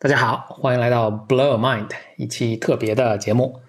大家好，欢迎来到 Blow Your Mind 一期特别的节目。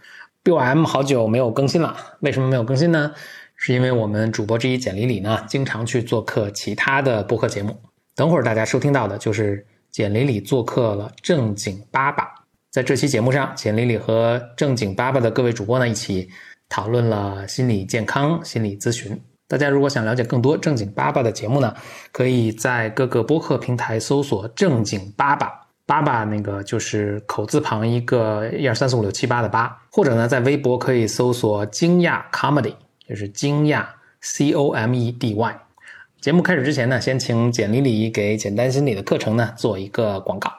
BOM 好久没有更新了，为什么没有更新呢？是因为我们主播之一简里里呢，经常去做客其他的播客节目。等会儿大家收听到的就是简里里做客了正经爸爸。在这期节目上，简里里和正经爸爸的各位主播呢一起讨论了心理健康、心理咨询。大家如果想了解更多正经爸爸的节目呢，可以在各个播客平台搜索“正经爸爸”。八八那个就是口字旁一个一二三四五六七八的八，或者呢，在微博可以搜索“惊讶 comedy”，就是惊讶 c o m e d y。节目开始之前呢，先请简丽丽给简单心理的课程呢做一个广告。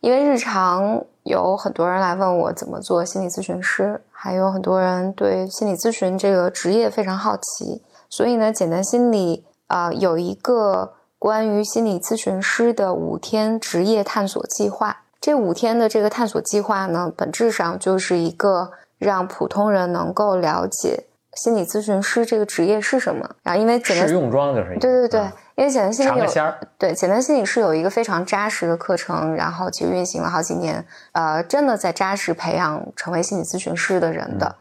因为日常有很多人来问我怎么做心理咨询师，还有很多人对心理咨询这个职业非常好奇，所以呢，简单心理啊有一个。关于心理咨询师的五天职业探索计划，这五天的这个探索计划呢，本质上就是一个让普通人能够了解心理咨询师这个职业是什么。然后，因为简单试用装就是对对对，因为简单心理有对简单心理是有一个非常扎实的课程，然后其实运行了好几年，呃，真的在扎实培养成为心理咨询师的人的，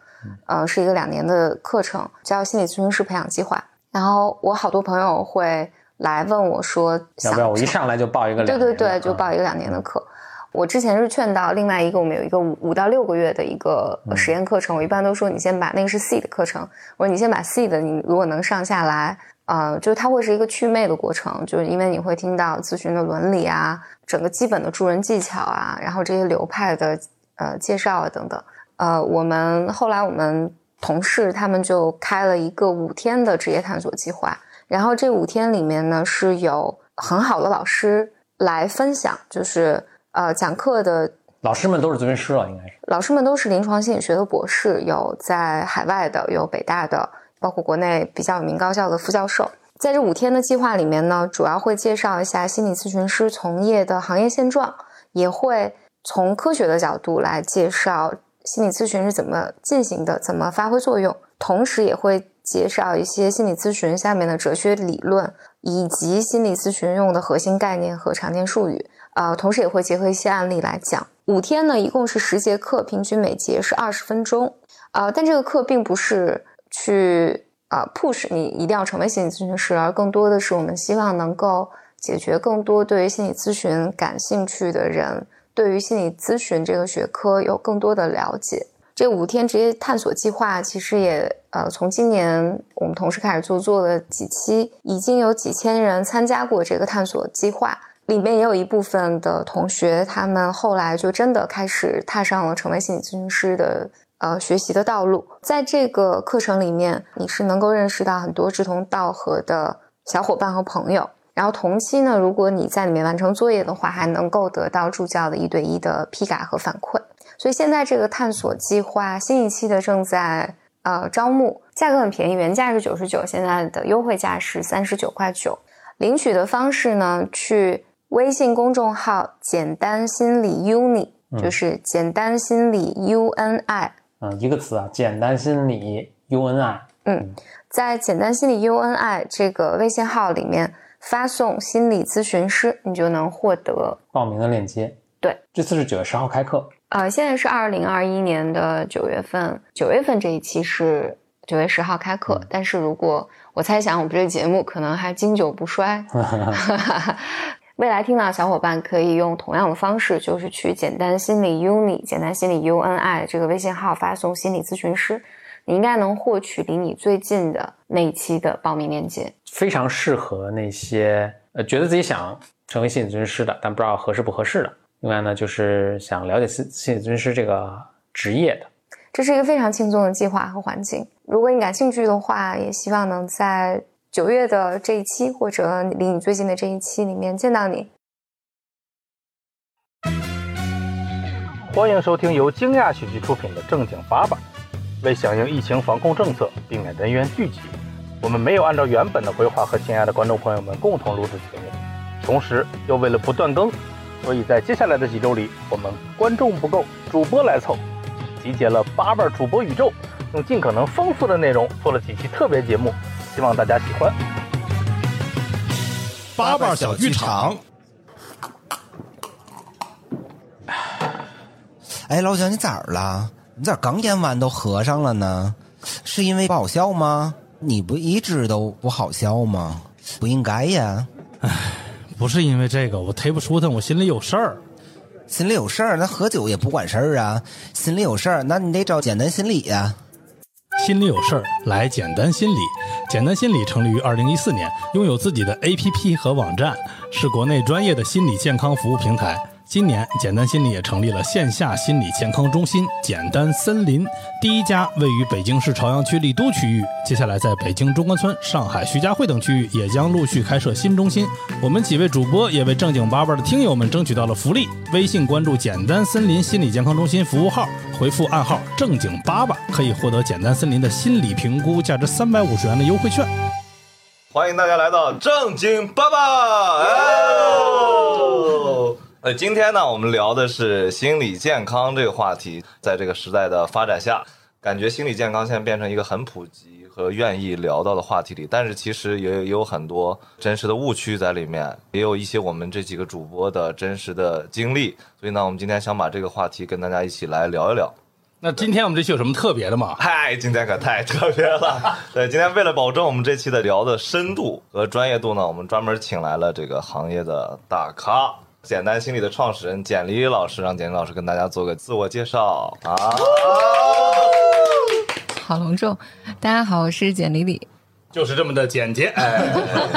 呃，是一个两年的课程，叫心理咨询师培养计划。然后我好多朋友会。来问我说，要不要我一上来就报一个？对对对，就报一个两年的课。我之前是劝到另外一个，我们有一个五五到六个月的一个实验课程。我一般都说，你先把那个是 C 的课程，我说你先把 C 的，你如果能上下来，呃，就是它会是一个祛魅的过程，就是因为你会听到咨询的伦理啊，整个基本的助人技巧啊，然后这些流派的呃介绍啊等等。呃，我们后来我们同事他们就开了一个五天的职业探索计划。然后这五天里面呢，是有很好的老师来分享，就是呃讲课的老师们都是咨询师了，应该是老师们都是临床心理学的博士，有在海外的，有北大的，包括国内比较有名高校的副教授。在这五天的计划里面呢，主要会介绍一下心理咨询师从业的行业现状，也会从科学的角度来介绍心理咨询是怎么进行的，怎么发挥作用，同时也会。介绍一些心理咨询下面的哲学理论，以及心理咨询用的核心概念和常见术语。呃，同时也会结合一些案例来讲。五天呢，一共是十节课，平均每节是二十分钟。呃，但这个课并不是去啊 push 你一定要成为心理咨询师，而更多的是我们希望能够解决更多对于心理咨询感兴趣的人，对于心理咨询这个学科有更多的了解。这五天职业探索计划其实也呃，从今年我们同事开始做，做了几期，已经有几千人参加过这个探索计划。里面也有一部分的同学，他们后来就真的开始踏上了成为心理咨询师的呃学习的道路。在这个课程里面，你是能够认识到很多志同道合的小伙伴和朋友。然后同期呢，如果你在里面完成作业的话，还能够得到助教的一对一的批改和反馈。所以现在这个探索计划新一期的正在呃招募，价格很便宜，原价是九十九，现在的优惠价是三十九块九。领取的方式呢，去微信公众号“简单心理 UNI”，就是“简单心理 UNI”。嗯，一个词啊，“简单心理 UNI”。嗯，在“简单心理 UNI” 这个微信号里面发送“心理咨询师”，你就能获得报名的链接。对，这次是九月十号开课。呃，现在是二零二一年的九月份，九月份这一期是九月十号开课。但是如果我猜想，我们这个节目可能还经久不衰，未来听到小伙伴可以用同样的方式，就是去简单心理 UNI 简单心理 UNI 这个微信号发送心理咨询师，你应该能获取离你最近的那一期的报名链接。非常适合那些呃觉得自己想成为心理咨询师的，但不知道合适不合适的。另外呢，就是想了解心心理咨询师这个职业的，这是一个非常轻松的计划和环境。如果你感兴趣的话，也希望能在九月的这一期或者离你最近的这一期里面见到你。欢迎收听由惊讶喜剧出品的《正经八百》。为响应疫情防控政策，避免人员聚集，我们没有按照原本的规划和亲爱的观众朋友们共同录制节目，同时又为了不断更。所以在接下来的几周里，我们观众不够，主播来凑，集结了八瓣主播宇宙，用尽可能丰富的内容做了几期特别节目，希望大家喜欢。八瓣小剧场。哎，老蒋，你咋了？你咋刚演完都合上了呢？是因为不好笑吗？你不一直都不好笑吗？不应该呀。不是因为这个，我忒不舒坦，我心里有事儿。心里有事儿，那喝酒也不管事儿啊。心里有事儿，那你得找简单心理呀。心里有事儿，来简单心理。简单心理成立于二零一四年，拥有自己的 APP 和网站，是国内专业的心理健康服务平台。今年，简单心理也成立了线下心理健康中心——简单森林，第一家位于北京市朝阳区丽都区域。接下来，在北京中关村、上海徐家汇等区域也将陆续开设新中心。我们几位主播也为正经八百的听友们争取到了福利：微信关注“简单森林心理健康中心”服务号，回复暗号“正经八百”，可以获得简单森林的心理评估，价值三百五十元的优惠券。欢迎大家来到正经爸爸。哎呃，今天呢，我们聊的是心理健康这个话题。在这个时代的发展下，感觉心理健康现在变成一个很普及和愿意聊到的话题里。但是其实也也有很多真实的误区在里面，也有一些我们这几个主播的真实的经历。所以呢，我们今天想把这个话题跟大家一起来聊一聊。那今天我们这期有什么特别的吗？嗨，今天可太特别了。对，今天为了保证我们这期的聊的深度和专业度呢，我们专门请来了这个行业的大咖。简单心理的创始人简丽老师，让简丽老师跟大家做个自我介绍啊！好隆重，大家好，我是简丽丽。就是这么的简洁。哎，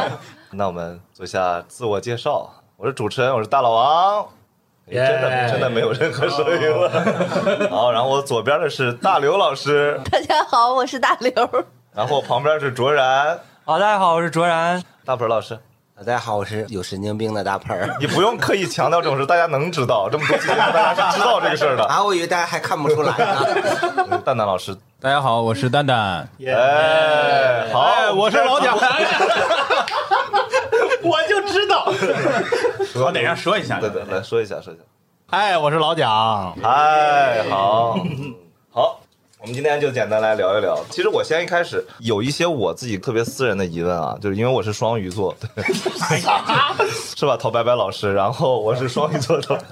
那我们做一下自我介绍。我是主持人，我是大老王。真的真的没有任何声音了。好，然后我左边的是大刘老师。大家好，我是大刘。然后旁边是卓然。好，大家好，我是卓然。大鹏老师。大家好，我是有神经病的大盆儿。你不用刻意强调这种事，大家能知道。这么多期节目，大家是知道这个事儿的。啊，我以为大家还看不出来呢。蛋蛋老师，大家好，我是蛋蛋。哎，好，我是老蒋。我就知道。我得让说一下。对对，来说一下，说一下。哎，我是老蒋。哎，好，好。我们今天就简单来聊一聊。其实我先一开始有一些我自己特别私人的疑问啊，就是因为我是双鱼座，对 是吧？陶白白老师，然后我是双鱼座的，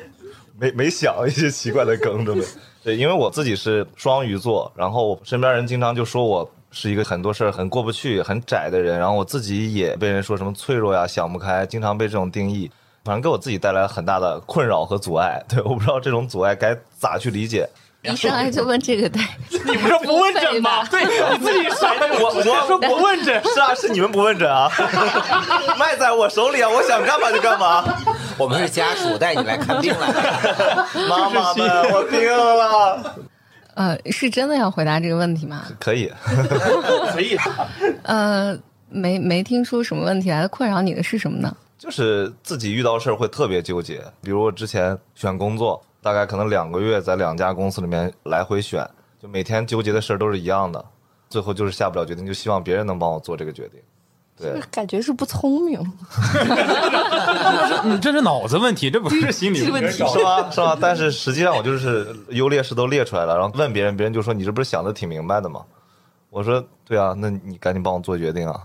没没想一些奇怪的梗，对不对？对，因为我自己是双鱼座，然后身边人经常就说我是一个很多事儿很过不去、很窄的人，然后我自己也被人说什么脆弱呀、想不开，经常被这种定义，反正给我自己带来很大的困扰和阻碍。对，我不知道这种阻碍该咋去理解。一上来就问这个，对，你不是不问诊吗？对，你自己甩的，我我说不问诊，是啊，是你们不问诊啊，卖在我手里啊，我想干嘛就干嘛。我们是家属带你来看病来了，妈妈们，我病了。呃，是真的要回答这个问题吗？可以，可以。呃，没没听出什么问题来，困扰你的是什么呢？就是自己遇到事儿会特别纠结，比如我之前选工作。大概可能两个月在两家公司里面来回选，就每天纠结的事儿都是一样的，最后就是下不了决定，就希望别人能帮我做这个决定。对，感觉是不聪明。你这是脑子问题，这不是心理问题，是吧？是吧？但是实际上我就是优劣势都列出来了，然后问别人，别人就说你这不是想的挺明白的吗？我说对啊，那你赶紧帮我做决定啊！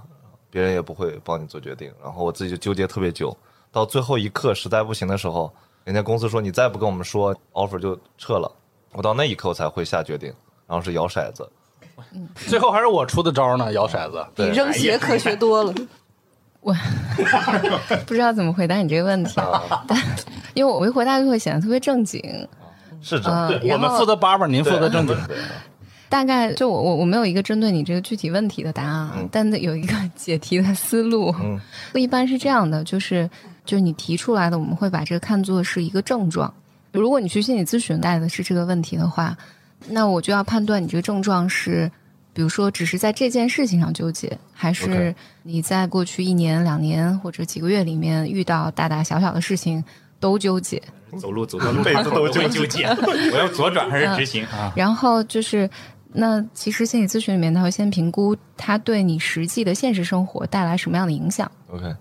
别人也不会帮你做决定，然后我自己就纠结特别久，到最后一刻实在不行的时候。人家公司说你再不跟我们说，offer 就撤了。我到那一刻我才会下决定，然后是摇骰子。最后还是我出的招呢，摇骰子。比扔鞋科学多了。我 不知道怎么回答你这个问题，但因为我一回答就会显得特别正经。是这样，我们负责叭叭，您负责正经。大概就我我我没有一个针对你这个具体问题的答案，但有一个解题的思路。一般是这样的，就是。就是你提出来的，我们会把这个看作是一个症状。如果你去心理咨询带的是这个问题的话，那我就要判断你这个症状是，比如说只是在这件事情上纠结，还是你在过去一年、两年或者几个月里面遇到大大小小的事情都纠结。走 路走到路口都纠结，我要左转还是直行啊？然后就是，那其实心理咨询里面他会先评估他对你实际的现实生活带来什么样的影响。OK。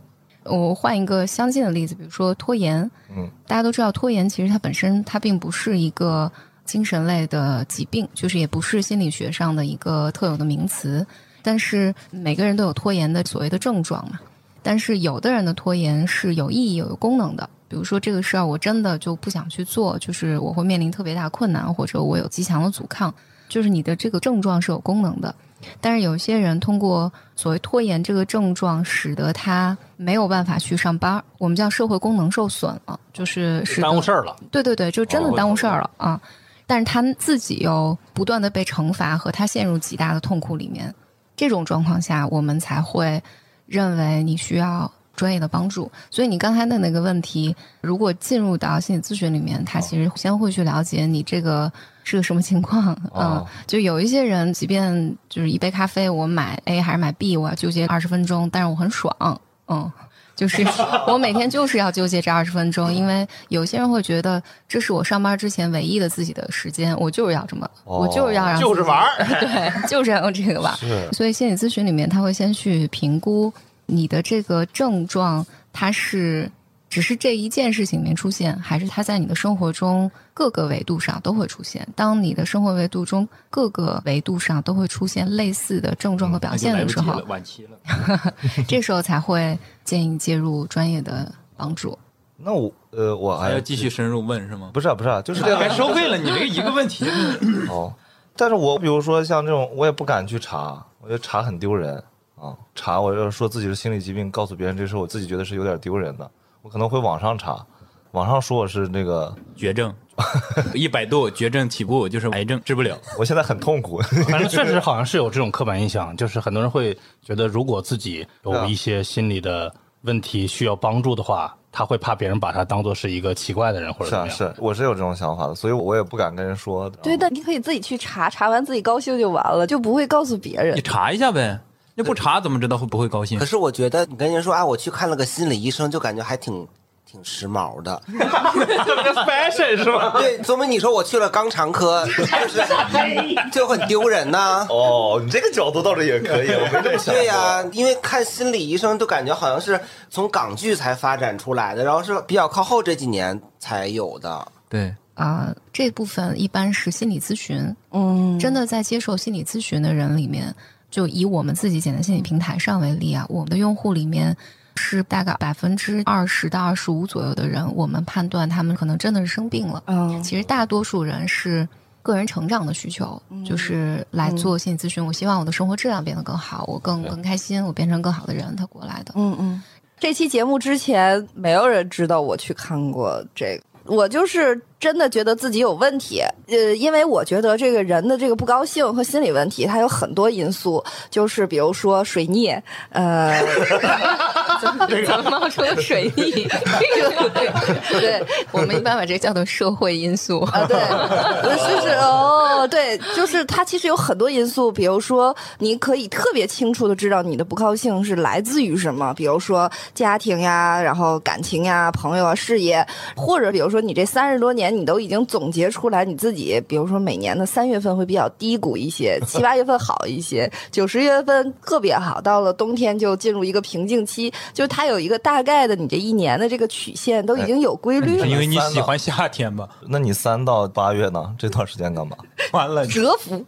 我换一个相近的例子，比如说拖延。嗯，大家都知道拖延其实它本身它并不是一个精神类的疾病，就是也不是心理学上的一个特有的名词。但是每个人都有拖延的所谓的症状嘛。但是有的人的拖延是有意义、有功能的。比如说这个事儿，我真的就不想去做，就是我会面临特别大困难，或者我有极强的阻抗，就是你的这个症状是有功能的。但是有些人通过所谓拖延这个症状，使得他没有办法去上班，我们叫社会功能受损了，就是使耽误事儿了。对对对，就真的耽误事儿了啊！但是他自己又不断的被惩罚，和他陷入极大的痛苦里面。这种状况下，我们才会认为你需要专业的帮助。所以你刚才的那个问题，如果进入到心理咨询里面，他其实先会去了解你这个是个什么情况。嗯哦，就有一些人，即便就是一杯咖啡，我买 A 还是买 B，我要纠结二十分钟，但是我很爽。嗯。就是 我每天就是要纠结这二十分钟，因为有些人会觉得这是我上班之前唯一的自己的时间，我就是要这么，哦我就是要让就是玩儿 对，就是要用这个玩儿。所以心理咨询里面，他会先去评估你的这个症状，它是只是这一件事情里面出现，还是它在你的生活中各个维度上都会出现。当你的生活维度中各个维度上都会出现类似的症状和表现的时候 晚期了。这时候才会建议介入专业的帮助。那我呃，我还要继续深入问是吗？不是啊不是啊，就是这该个收费了，你这一个问题。哦。但是我比如说像这种，我也不敢去查，我觉得查很丢人啊。查我要说自己是心理疾病，告诉别人这事，我自己觉得是有点丢人的。我可能会网上查，网上说我是那个，绝症，一百度绝症起步就是癌症，治不了。我现在很痛苦。反正确实好像是有这种刻板印象，就是很多人会觉得，如果自己有一些心理的问题需要帮助的话，他会怕别人把他当做是一个奇怪的人或者是啊，怎么样。是，我是有这种想法的，所以我也不敢跟人说。对但，你可以自己去查，查完自己高兴就完了，就不会告诉别人你。查一下呗，那不查怎么知道会不会高兴可？是我觉得你跟人说啊，我去看了个心理医生，就感觉还挺挺时髦的。fashion 是吧？对，说明你说我去了肛肠科，就是 就很丢人呐、哦，你这个角度倒是也可以，我没这么想过。对呀、因为看心理医生就感觉好像是从港剧才发展出来的，然后是比较靠后这几年才有的。对，啊、这部分一般是心理咨询，嗯，真的在接受心理咨询的人里面，就以我们自己简单心理平台上为例啊，我们的用户里面是大概百分之二十到二十五左右的人，我们判断他们可能真的是生病了。嗯其实大多数人是个人成长的需求，就是来做心理咨询。我希望我的生活质量变得更好，我更更开心，我变成更好的人，他过来的。嗯嗯，这期节目之前没有人知道我去看过这个。我就是真的觉得自己有问题，呃，因为我觉得这个人的这个不高兴和心理问题，它有很多因素，就是比如说水逆，呃，怎么冒出了水逆？对，我们一般把这叫做社会因素。啊，对，就是哦，对，就是它其实有很多因素，比如说你可以特别清楚的知道你的不高兴是来自于什么，比如说家庭呀，然后感情呀、朋友啊、事业，或者比如说你这三十多年你都已经总结出来你自己，比如说每年的三月份会比较低谷一些，七八月份好一些，九十月份特别好，到了冬天就进入一个瓶颈期，就是它有一个大概的你这一年的这个曲线都已经有规律了是。因为你喜欢夏天吧？那你三到八月呢？这段时间干嘛？完了，折服。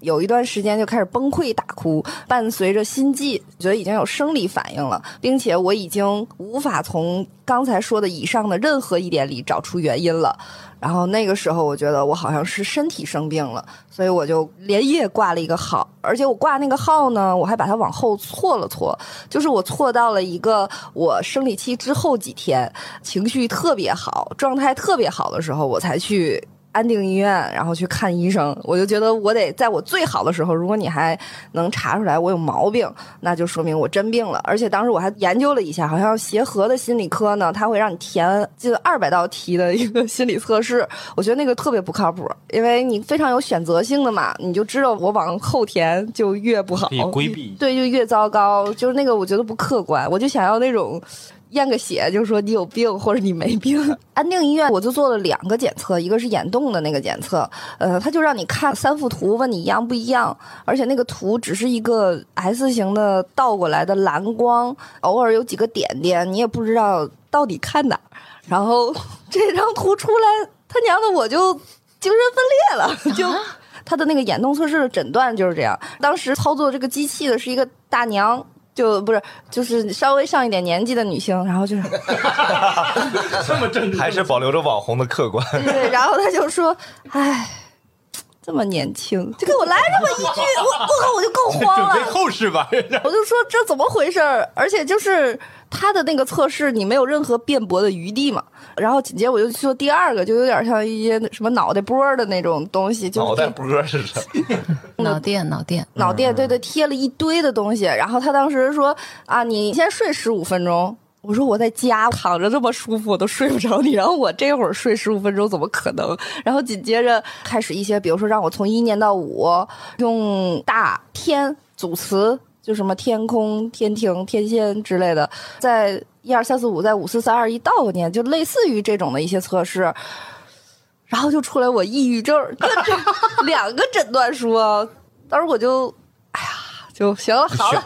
有一段时间就开始崩溃大哭，伴随着心悸，觉得已经有生理反应了，并且我已经无法从刚才说的以上的任何一点里找出原因了。然后那个时候，我觉得我好像是身体生病了，所以我就连夜挂了一个号，而且我挂那个号呢，我还把它往后错了错，就是我错到了一个我生理期之后几天，情绪特别好、状态特别好的时候，我才去。安定医院，然后去看医生，我就觉得我得在我最好的时候，如果你还能查出来我有毛病，那就说明我真病了。而且当时我还研究了一下，好像协和的心理科呢，他会让你填近二百道题的一个心理测试，我觉得那个特别不靠谱，因为你非常有选择性的嘛，你就知道我往后填就越不好规避。对，就越糟糕，就是那个我觉得不客观，我就想要那种。验个血，就说你有病或者你没病。安定医院我就做了两个检测，一个是眼动的那个检测，呃，他就让你看三幅图，问你一样不一样，而且那个图只是一个 S 型的倒过来的蓝光，偶尔有几个点点，你也不知道到底看哪儿。然后 这张图出来，他娘的我就精神分裂了，就。他的那个眼动测试的诊断就是这样。当时操作这个机器的是一个大娘，就不是就是稍微上一点年纪的女性，然后就是 这么正还是保留着网红的客观。对，然后他就说，唉。这么年轻，就给我来这么一句，我我靠，我就更 慌准备了。后事吧。我就说这怎么回事儿？而且就是他的那个测试，你没有任何辩驳的余地嘛。然后紧接着我就说第二个，就有点像一些什么脑袋波儿的那种东西，就是脑袋波是什么？脑电脑电，脑电，对对，贴了一堆的东西。然后他当时说啊，你先睡十五分钟。我说我在家躺着这么舒服，我都睡不着你，然后我这会儿睡十五分钟怎么可能？然后紧接着开始一些，比如说让我从一念到五，用大天组词，就什么天空、天庭、天仙之类的，在一二三四五，在五四三二一倒过念，就类似于这种的一些测试。然后就出来我抑郁症，两个诊断书啊，当时我就，哎呀，就行了，好了，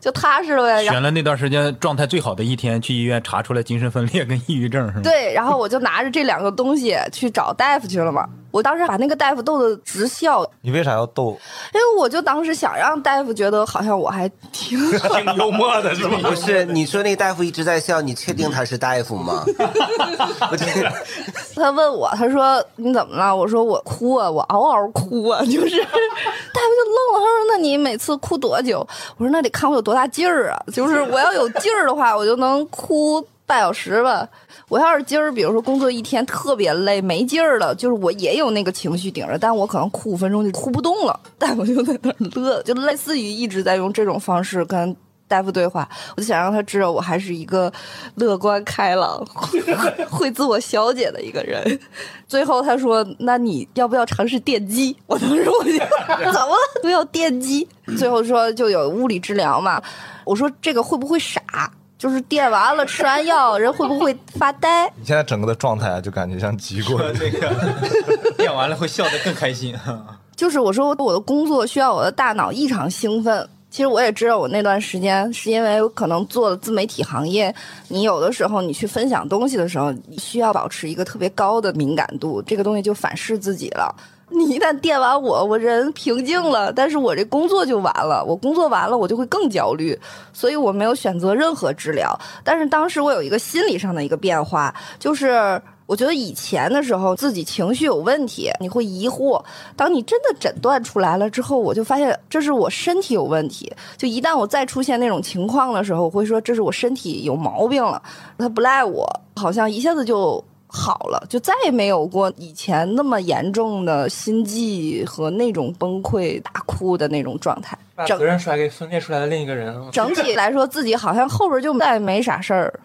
就踏实了呗。选了那段时间状态最好的一天，去医院查出来精神分裂跟抑郁症是吗？对，然后我就拿着这两个东西去找大夫去了嘛。我当时把那个大夫逗得直笑，你为啥要逗？因为我就当时想让大夫觉得好像我还挺 挺幽默的是吗？不是，你说那个大夫一直在笑，你确定他是大夫吗？我这他问我，他说你怎么了？我说我哭啊，我嗷嗷哭啊，就是 大夫就愣了，他说那你每次哭多久？我说那得看我有多大劲儿啊，就是我要有劲儿的话，我就能哭半小时吧。我要是今儿比如说工作一天特别累没劲儿了，就是我也有那个情绪顶着，但我可能哭五分钟就哭不动了，大夫就在那乐，就类似于一直在用这种方式跟。大夫对话，我就想让他知道我还是一个乐观开朗、会自我消解的一个人。最后他说：“那你要不要尝试电击？”我当时我就 怎么了都要电击。最后说就有物理治疗嘛，我说这个会不会傻？就是电完了吃完药，人会不会发呆？你现在整个的状态啊，就感觉像极过。那个 电完了会笑得更开心。就是我说我的工作需要我的大脑异常兴奋。其实我也知道，我那段时间是因为可能做了自媒体行业，你有的时候你去分享东西的时候，你需要保持一个特别高的敏感度，这个东西就反噬自己了。你一旦电完我，我人平静了，但是我这工作就完了。我工作完了，我就会更焦虑，所以我没有选择任何治疗。但是当时我有一个心理上的一个变化，就是。我觉得以前的时候自己情绪有问题，你会疑惑。当你真的诊断出来了之后，我就发现这是我身体有问题。就一旦我再出现那种情况的时候，我会说这是我身体有毛病了，他不赖我，好像一下子就好了，就再也没有过以前那么严重的心悸和那种崩溃大哭的那种状态。整把责任甩给分裂出来的另一个人。整体来说，自己好像后边就再也没啥事儿。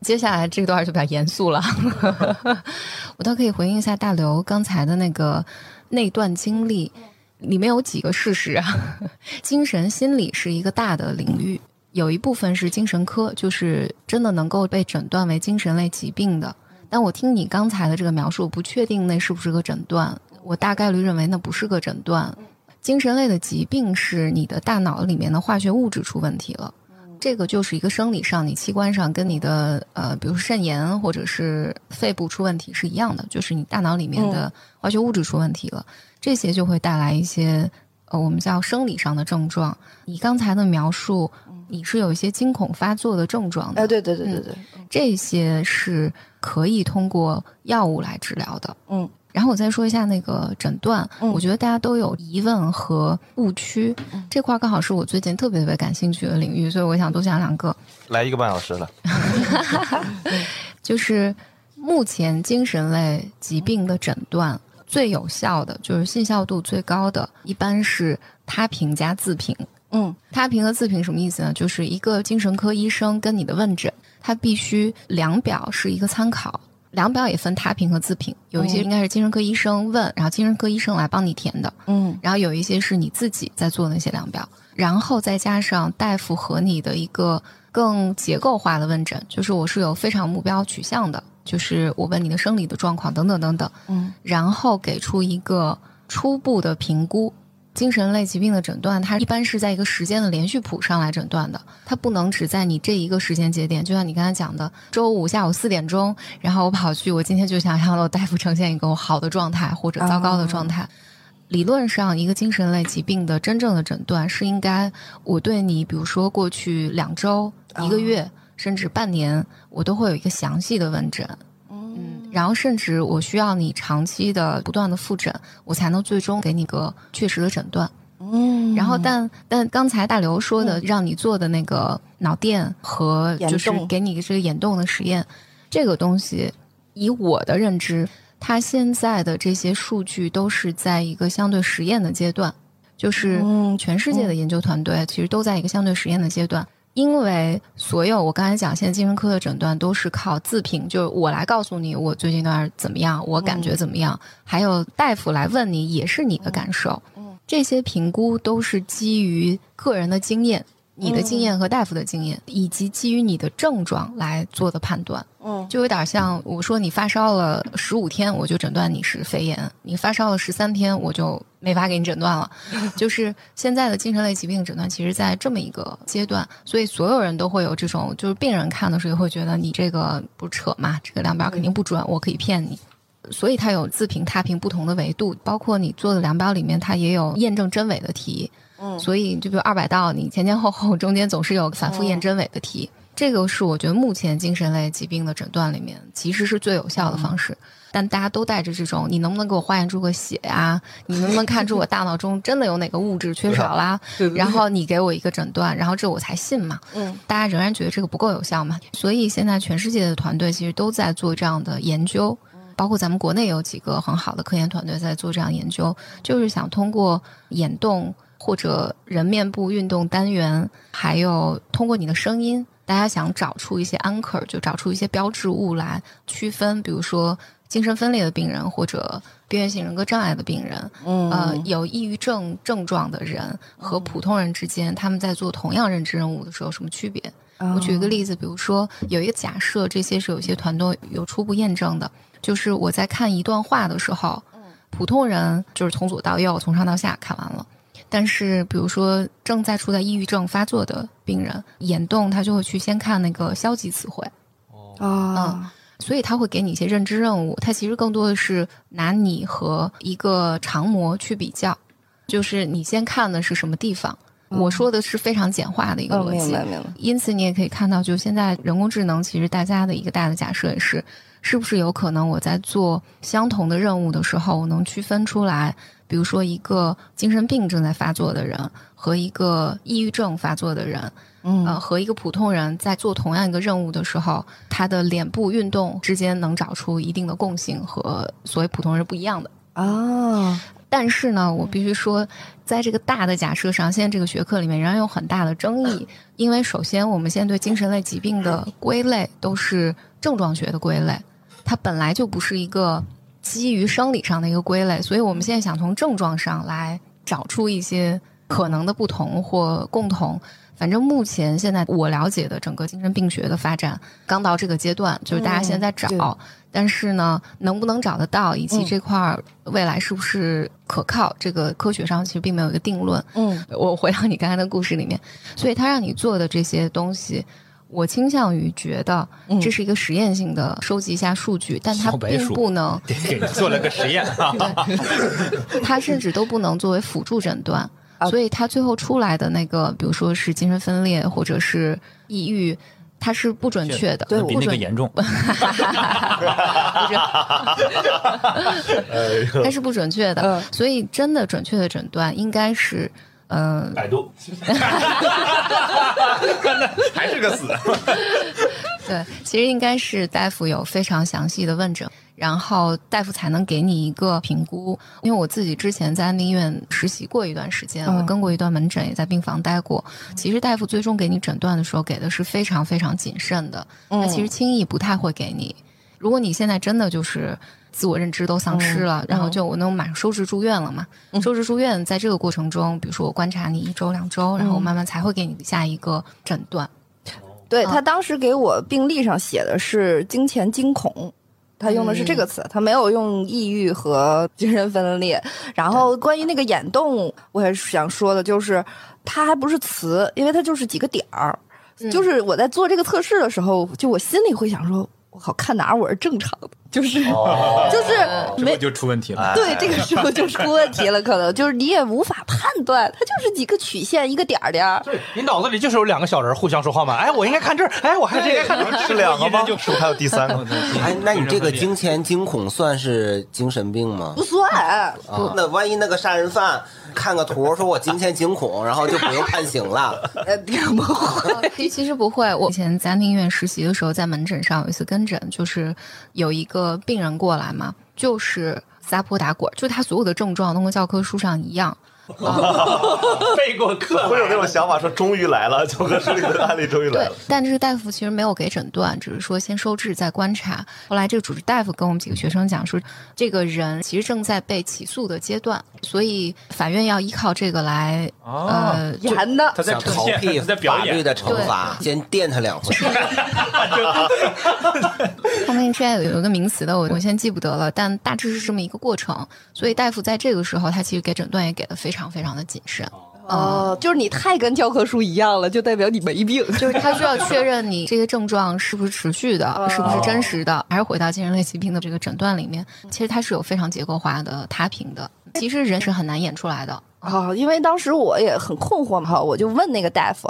接下来这段就比较严肃了，我倒可以回应一下大刘刚才的那个那段经历，里面有几个事实啊。精神心理是一个大的领域，有一部分是精神科，就是真的能够被诊断为精神类疾病的。但我听你刚才的这个描述，我不确定那是不是个诊断，我大概率认为那不是个诊断。精神类的疾病是你的大脑里面的化学物质出问题了。这个就是一个生理上，你器官上跟你的呃，比如说肾炎或者是肺部出问题是一样的，就是你大脑里面的化学物质出问题了，这些就会带来一些呃，我们叫生理上的症状。你刚才的描述，你是有一些惊恐发作的症状的，哎，对对对对对，这些是可以通过药物来治疗的。嗯。然后我再说一下那个诊断，我觉得大家都有疑问和误区，这块刚好是我最近特别特别感兴趣的领域，所以我想多讲两个。来一个半小时了，就是目前精神类疾病的诊断最有效的，就是信效度最高的，一般是他评加自评。嗯，他评和自评什么意思呢？就是一个精神科医生跟你的问诊，他必须量表是一个参考。量表也分他评和自评，有一些应该是精神科医生问，然后精神科医生来帮你填的，嗯，然后有一些是你自己在做那些量表，然后再加上大夫和你的一个更结构化的问诊，就是我是有非常目标取向的，就是我问你的生理的状况等等等等，嗯，然后给出一个初步的评估。精神类疾病的诊断，它一般是在一个时间的连续谱上来诊断的，它不能只在你这一个时间节点。就像你刚才讲的，周五下午四点钟，然后我跑去，我今天就想让我大夫呈现一个我好的状态或者糟糕的状态。理论上，一个精神类疾病的真正的诊断是应该我对你，比如说过去两周、一个月，甚至半年，我都会有一个详细的问诊。嗯，然后甚至我需要你长期的不断的复诊，我才能最终给你个确实的诊断。嗯，然后但但刚才大刘说的，让你做的那个脑电和就是给你这个眼动的实验，这个东西，以我的认知，它现在的这些数据都是在一个相对实验的阶段，就是嗯。全世界的研究团队其实都在一个相对实验的阶段。因为所有我刚才讲，现在精神科的诊断都是靠自评，就是我来告诉你我最近一段怎么样，我感觉怎么样，还有大夫来问你，也是你的感受。这些评估都是基于个人的经验、你的经验和大夫的经验，以及基于你的症状来做的判断。嗯，就有点像我说你发烧了十五天，我就诊断你是肺炎；你发烧了十三天，我就没法给你诊断了。就是现在的精神类疾病诊断，其实在这么一个阶段，所以所有人都会有这种，就是病人看的时候会觉得你这个不扯嘛，这个量表肯定不准，我可以骗你。所以它有自评、他评不同的维度，包括你做的量表里面，它也有验证真伪的题。嗯所以就比如二百道，你前前后后中间总是有反复验真伪的题。这个是我觉得目前精神类疾病的诊断里面其实是最有效的方式。但大家都带着这种，你能不能给我化验出个血呀、你能不能看出我大脑中真的有哪个物质缺少啦？然后你给我一个诊断，然后这我才信嘛。嗯，大家仍然觉得这个不够有效嘛，所以现在全世界的团队其实都在做这样的研究，包括咱们国内有几个很好的科研团队在做这样研究，就是想通过眼动或者人面部运动单元，还有通过你的声音，大家想找出一些 anchor，就找出一些标志物来区分，比如说精神分裂的病人或者边缘性人格障碍的病人，嗯呃，有抑郁症症状的人和普通人之间，他们在做同样认知任务的时候有什么区别？我举一个例子，比如说有一个假设，这些是有些团队有初步验证的，就是我在看一段话的时候，普通人就是从左到右，从上到下看完了。但是，比如说正在处在抑郁症发作的病人，眼动他就会去先看那个消极词汇，啊，所以他会给你一些认知任务。他其实更多的是拿你和一个常模去比较，就是你先看的是什么地方。我说的是非常简化的一个嗯，逻辑，明白明白。因此，你也可以看到，就现在人工智能，其实大家的一个大的假设也是，是不是有可能我在做相同的任务的时候，我能区分出来，比如说一个精神病正在发作的人和一个抑郁症发作的人，嗯呃，和一个普通人在做同样一个任务的时候，他的脸部运动之间能找出一定的共性和所谓普通人不一样的。啊，但是呢，我必须说，在这个大的假设上，现在这个学科里面仍然有很大的争议。因为首先，我们现在对精神类疾病的归类都是症状学的归类，它本来就不是一个基于生理上的一个归类，所以我们现在想从症状上来找出一些可能的不同或共同。反正目前现在我了解的整个精神病学的发展刚到这个阶段，就是大家现在在找，但是呢，能不能找得到，以及这块儿未来是不是可靠，这个科学上其实并没有一个定论。嗯，我回到你刚才的故事里面，所以他让你做的这些东西。我倾向于觉得这是一个实验性的收集一下数据，但它并不能，给你做了个实验啊，它甚至都不能作为辅助诊断。所以他最后出来的那个，比如说是精神分裂或者是抑郁，它是不准确的，对比不准那个严重。它是。不准确的。所以真的准确的诊断应该是，嗯、百度，还是个死。对，其实应该是大夫有非常详细的问诊，然后大夫才能给你一个评估。因为我自己之前在安定医院实习过一段时间，我跟过一段门诊，也在病房待过。其实大夫最终给你诊断的时候，给的是非常非常谨慎的，他其实轻易不太会给你。如果你现在真的就是自我认知都丧失了，然后就我能马上收治住院了嘛？收治住院，在这个过程中，比如说我观察你一周两周，然后我慢慢才会给你下一个诊断。对他当时给我病历上写的是惊前惊恐。他用的是这个词，他没有用抑郁和精神分裂。然后关于那个眼动，我也是想说的，就是它还不是词，因为它就是几个点儿。就是我在做这个测试的时候，就我心里会想说，我靠，看哪儿我是正常的，就是、哦 就是没就出问题了？对，这个时候就出问题了，可能就是你也无法判断，它就是几个曲线，一个点儿点儿。对你脑子里就是有两个小人互相说话嘛？哎，我应该看这儿，哎，我还是应该看这儿，是两个吗？就是不是还有第三个？哎，那你这个惊前惊恐算是精神病吗不？算，啊，那万一那个杀人犯看个图说我惊前惊恐，然后就不用判刑了。呃，不会。其其实不会，我以前在安定医院实习的时候，在门诊上有一次跟诊，就是有一个病人过来嘛，就是撒泼打滚，就他所有的症状都跟教科书上一样。背过课会有那种想法说终于来了，教科书里的案例终于来对了。，但这个大夫其实没有给诊断，只是说先收治再观察。后来这个主治大夫跟我们几个学生讲说，这个人其实正在被起诉的阶段，所以法院要依靠这个来呃严的，他在逃避他在表演。法律的惩罚，先电他两回。后面之前有有一个名词的，我我现在记不得了，但大致是这么一个过程。所以大夫在这个时候，他其实给诊断也给的非常非常的谨慎。哦，就是你太跟教科书一样了，就代表你没病。就是他需要确认你这些症状是不是持续的，是不是真实的，还是回到精神类疾病的这个诊断里面。其实它是有非常结构化的踏平的。其实人是很难演出来的。啊、因为当时我也很困惑嘛，我就问那个大夫，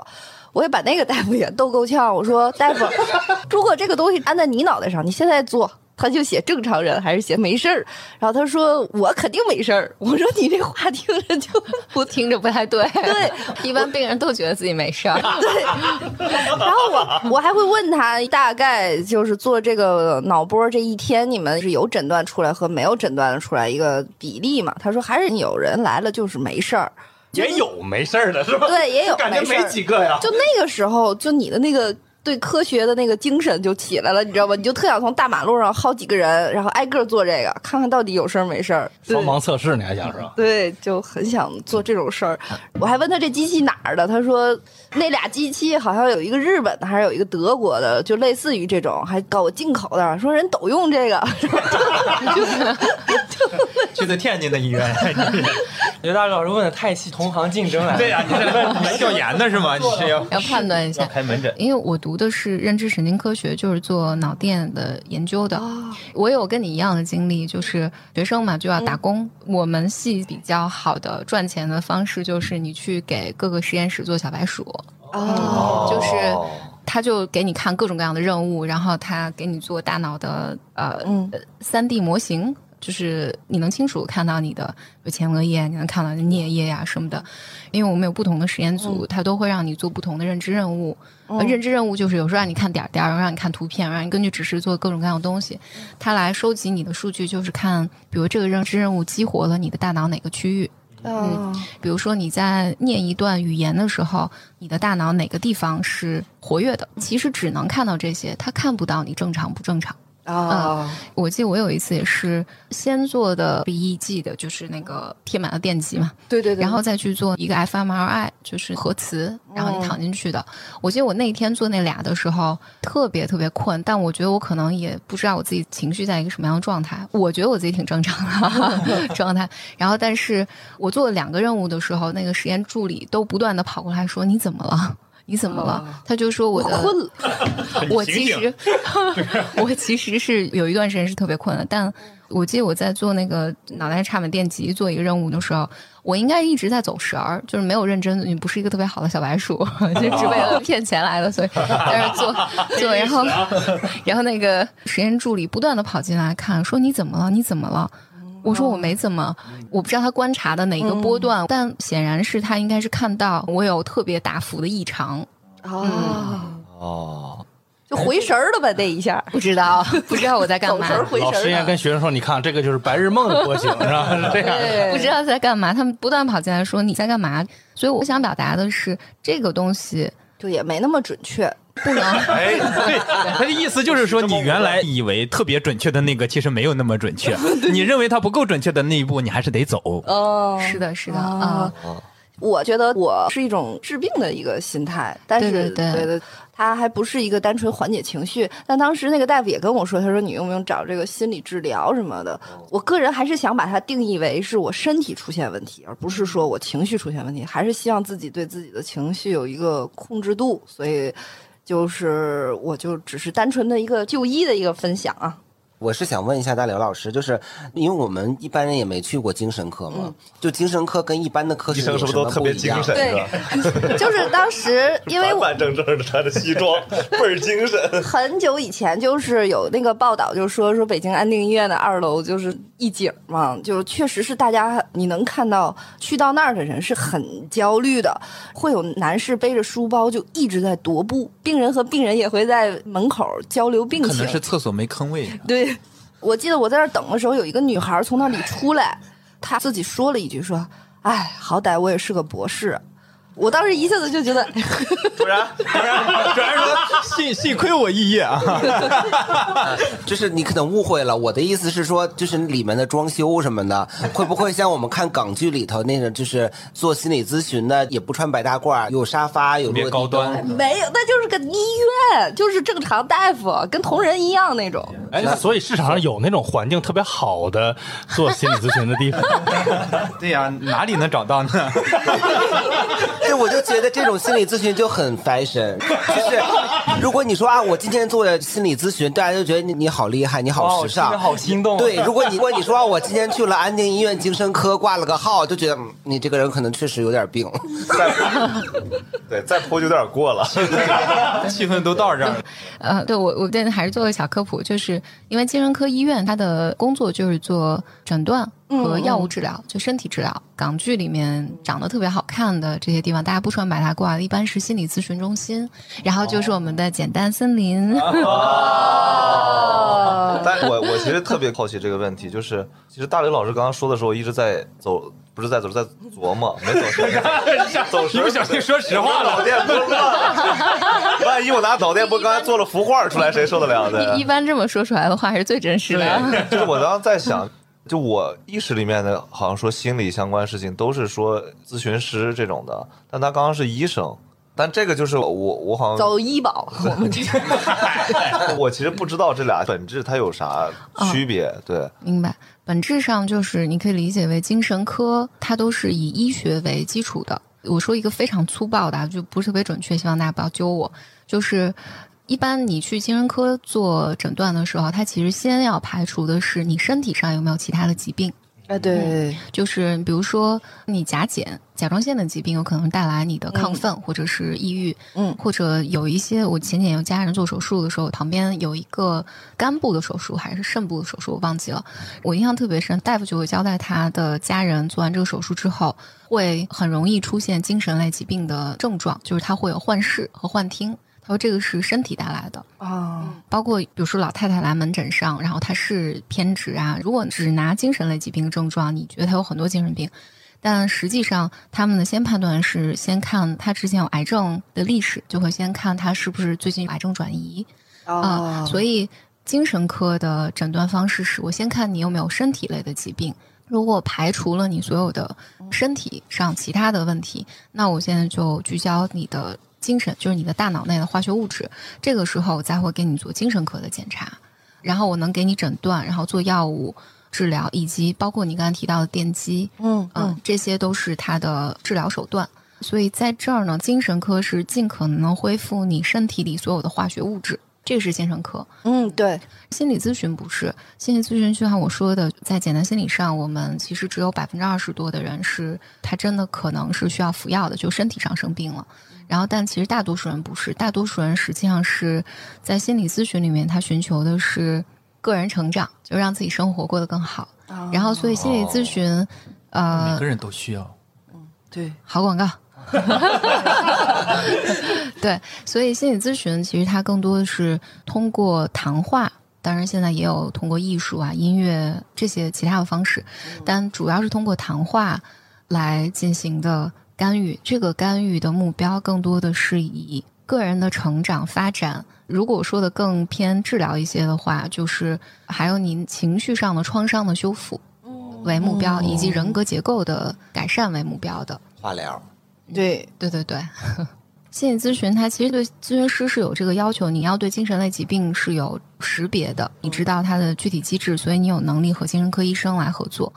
我也把那个大夫也逗够呛。我说：“大夫，如果这个东西安在你脑袋上，你现在做，他就写正常人还是写没事儿？”然后他说：“我肯定没事儿。”我说：“你这话听着就不听着不太对，对，一般病人都觉得自己没事儿。对。”然后我我还会问他，大概就是做这个脑波这一天，你们是有诊断出来和没有诊断出来一个比例嘛？他说还是有人来了就是没事儿。也有没事儿的是吧？对，也有感觉事儿没几个呀。就那个时候，就你的那个对科学的那个精神就起来了，你知道吧？你就特想从大马路上薅几个人，然后挨个做这个，看看到底有事儿没事儿。对双盲测试你还想是吧？对，就很想做这种事儿。我还问他这机器哪儿的，他说那俩机器好像有一个日本的，还是有一个德国的，就类似于这种，还搞个进口的，说人都用这个。去的天津的医院，刘大老师问的太细，同行竞争来。对呀，你是问调研的是吗？你是要要判断一下要开门诊？因为我读的是认知神经科学，就是做脑电的研究的。我有跟你一样的经历，就是学生嘛就要打工。我们系比较好的赚钱的方式，就是你去给各个实验室做小白鼠。哦，就是他就给你看各种各样的任务，然后他给你做大脑的呃嗯三 D 模型，就是你能清楚看到你的有前额叶，你能看到你的颞叶呀、什么的。因为我们有不同的实验组，它都会让你做不同的认知任务。呃认知任务就是有时候让你看点儿点儿，让你看图片，让你根据指示做各种各样的东西。它来收集你的数据，就是看，比如这个认知任务激活了你的大脑哪个区域。嗯比如说你在念一段语言的时候，你的大脑哪个地方是活跃的？其实只能看到这些，它看不到你正常不正常。啊，我记得我有一次也是先做的 BEG 的，就是那个贴满了电极嘛，对对对，然后再去做一个 fMRI，就是核磁，然后你躺进去的。我记得我那天做那俩的时候特别特别困，但我觉得我可能也不知道我自己情绪在一个什么样的状态。我觉得我自己挺正常的 状态。然后，但是我做了两个任务的时候，那个实验助理都不断的跑过来说：“你怎么了？”你怎么了？他就说我的困了，我其实 我其实是有一段时间是特别困的，但我记得我在做那个脑袋插满电极做一个任务的时候，我应该一直在走神儿，就是没有认真，你不是一个特别好的小白鼠，就只为了骗钱来的，所以在那做 做，然后然后那个实验助理不断的跑进来看，说你怎么了？你怎么了？我说我没怎么，我不知道他观察的哪个波段，但显然是他应该是看到我有特别大幅的异常，啊，哦，就回神儿了吧？那一下，不知道不知道我在干嘛走神，儿回老师应该神儿了。跟学生说：“你看，这个就是白日梦的波形，是吧？是这样。对不知道在干嘛，他们不断跑进来说你在干嘛，所以我想表达的是这个东西就也没那么准确。不能 哎，对，他的意思就是说，你原来以为特别准确的那个，其实没有那么准确。你认为它不够准确的那一步，你还是得走。哦是的，是的啊啊，我觉得我是一种治病的一个心态，但是对对对对它还不是一个单纯缓解情绪。但当时那个大夫也跟我说，他说你用不用找这个心理治疗什么的？我个人还是想把它定义为是我身体出现问题，而不是说我情绪出现问题，还是希望自己对自己的情绪有一个控制度。所以就是我就只是单纯的一个就医的一个分享啊。我是想问一下大刘老师，就是因为我们一般人也没去过精神科嘛，就精神科跟一般的科室医生是不是都特别精神？对？就是当时因为我板板正正的穿着西装，倍儿精神。很久以前就是有那个报道，就说说北京安定医院的二楼就是一景嘛，就确实是大家你能看到去到那儿的人是很焦虑的，会有男士背着书包就一直在踱步，病人和病人也会在门口交流病情可能。是厕所没坑位。对，我记得我在那等的时候，有一个女孩从那里出来，她自己说了一句说：“哎，好歹我也是个博士。”我当时一下子就觉得，不然不然不然说幸幸亏我肄业啊！就是你可能误会了，我的意思是说，就是里面的装修什么的，会不会像我们看港剧里头那种，就是做心理咨询的，也不穿白大褂，有沙发，有别落地高端 没有，那就是个医院，就是正常大夫，跟同仁一样那种。哎，那所以市场上有那种环境特别好的做心理咨询的地方。对呀、哪里能找到呢？对，我就觉得这种心理咨询就很 fashion，就是如果你说啊，我今天做的心理咨询，大家就觉得你你好厉害，你好时尚，好心动对，如果你如果你说啊我今天去了安定医院精神科挂了个号，就觉得嗯你这个人可能确实有点病。再 对再泼就有点过了。气氛都到这儿了，呃，对我我对还是做个小科普，就是因为精神科医院它的工作就是做诊断和药物治疗，就身体治疗。港剧里面长得特别好看的这些地方，大家不穿白大褂，一般是心理咨询中心，然后就是我们的简单森林。哦 但我我其实特别好奇这个问题，就是其实大刘老师刚刚说的时候，一直在走，不是在走，在琢磨，没走神，走神。一不小心说实话了。脑电波 万一我拿脑电波刚才做了幅画出来，谁受得了的？一般这么说出来的话还是最真实的。就是我刚刚在想，就我意识里面的，好像说心理相关事情都是说咨询师这种的，但他刚刚是医生，但这个就是我我好像走医保，我们这我其实不知道这俩本质它有啥区别，对。明白，本质上就是你可以理解为精神科，它都是以医学为基础的。我说一个非常粗暴的啊，就不是特别准确，希望大家不要揪我。就是一般你去精神科做诊断的时候，他其实先要排除的是你身体上有没有其他的疾病。啊，对，就是比如说你甲减甲状腺的疾病，有可能带来你的亢奋、或者是抑郁，嗯或者有一些我前几年有家人做手术的时候，旁边有一个肝部的手术还是肾部的手术，我忘记了。我印象特别深，大夫就会交代他的家人做完这个手术之后，会很容易出现精神类疾病的症状，就是他会有幻视和幻听。他说这个是身体带来的，啊，包括比如说老太太来门诊上，然后她是偏执啊，如果只拿精神类疾病的症状，你觉得她有很多精神病，但实际上他们的先判断是先看她之前有癌症的历史，就会先看她是不是最近有癌症转移啊、哦，所以精神科的诊断方式是我先看你有没有身体类的疾病。如果排除了你所有的身体上其他的问题，那我现在就聚焦你的精神，就是你的大脑内的化学物质。这个时候我才会给你做精神科的检查，然后我能给你诊断，然后做药物治疗，以及包括你刚才提到的电击，嗯嗯，这些都是它的治疗手段。所以在这儿呢，精神科是尽可能恢复你身体里所有的化学物质，这个是精神科。嗯，对，心理咨询不是，心理咨询就像我说的，在简单心理上，我们其实只有百分之二十多的人是他真的可能是需要服药的，就身体上生病了。然后，但其实大多数人不是，大多数人实际上是在心理咨询里面，他寻求的是个人成长，就让自己生活过得更好。然后，所以心理咨询，呃每个，人都需要。嗯对，好广告。对，所以心理咨询其实它更多的是通过谈话，当然现在也有通过艺术啊、音乐这些其他的方式，但主要是通过谈话来进行的干预。这个干预的目标更多的是以个人的成长发展。如果说的更偏治疗一些的话，就是还有您情绪上的创伤的修复为目标，以及人格结构的改善为目标的。化疗，对，对对对，心理咨询它其实对咨询师是有这个要求，你要对精神类疾病是有识别的，你知道它的具体机制，所以你有能力和精神科医生来合作。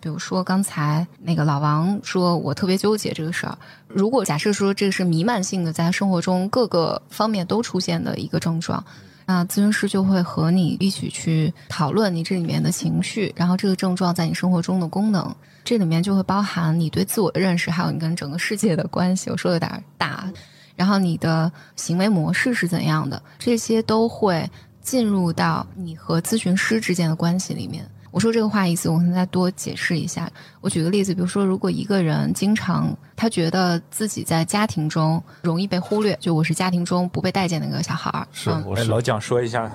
比如说刚才那个老王说，我特别纠结这个事儿。如果假设说这是弥漫性的，在生活中各个方面都出现的一个症状，那咨询师就会和你一起去讨论你这里面的情绪，然后这个症状在你生活中的功能，这里面就会包含你对自我的认识，还有你跟整个世界的关系。我说的有点大，然后你的行为模式是怎样的，这些都会进入到你和咨询师之间的关系里面。我说这个话意思，我可能再多解释一下。我举个例子，比如说，如果一个人经常他觉得自己在家庭中容易被忽略，就我是家庭中不被待见的那个小孩儿，是嗯哎我是老蒋说一下，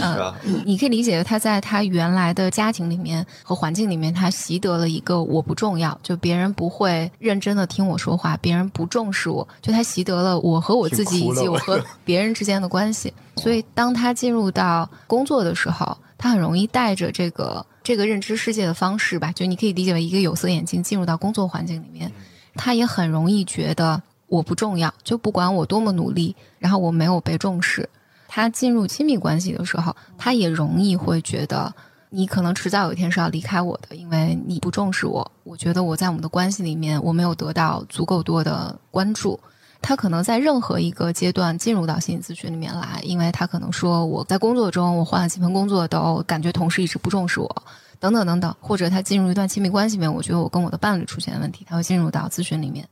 嗯，你你可以理解他在他原来的家庭里面和环境里面，他习得了一个我不重要，就别人不会认真的听我说话，别人不重视我，就他习得了我和我自己以及我和 别人之间的关系。所以当他进入到工作的时候，他很容易带着这个这个认知世界的方式吧，就你可以理解为一个有色眼镜进入到工作环境里面，他也很容易觉得我不重要，就不管我多么努力，然后我没有被重视。他进入亲密关系的时候，他也容易会觉得你可能迟早有一天是要离开我的，因为你不重视我。我觉得我在我们的关系里面，我没有得到足够多的关注。他可能在任何一个阶段进入到心理咨询里面来，因为他可能说我在工作中我换了几份工作都感觉同事一直不重视我，等等等等，或者他进入一段亲密关系里面，我觉得我跟我的伴侣出现问题，他会进入到咨询里面。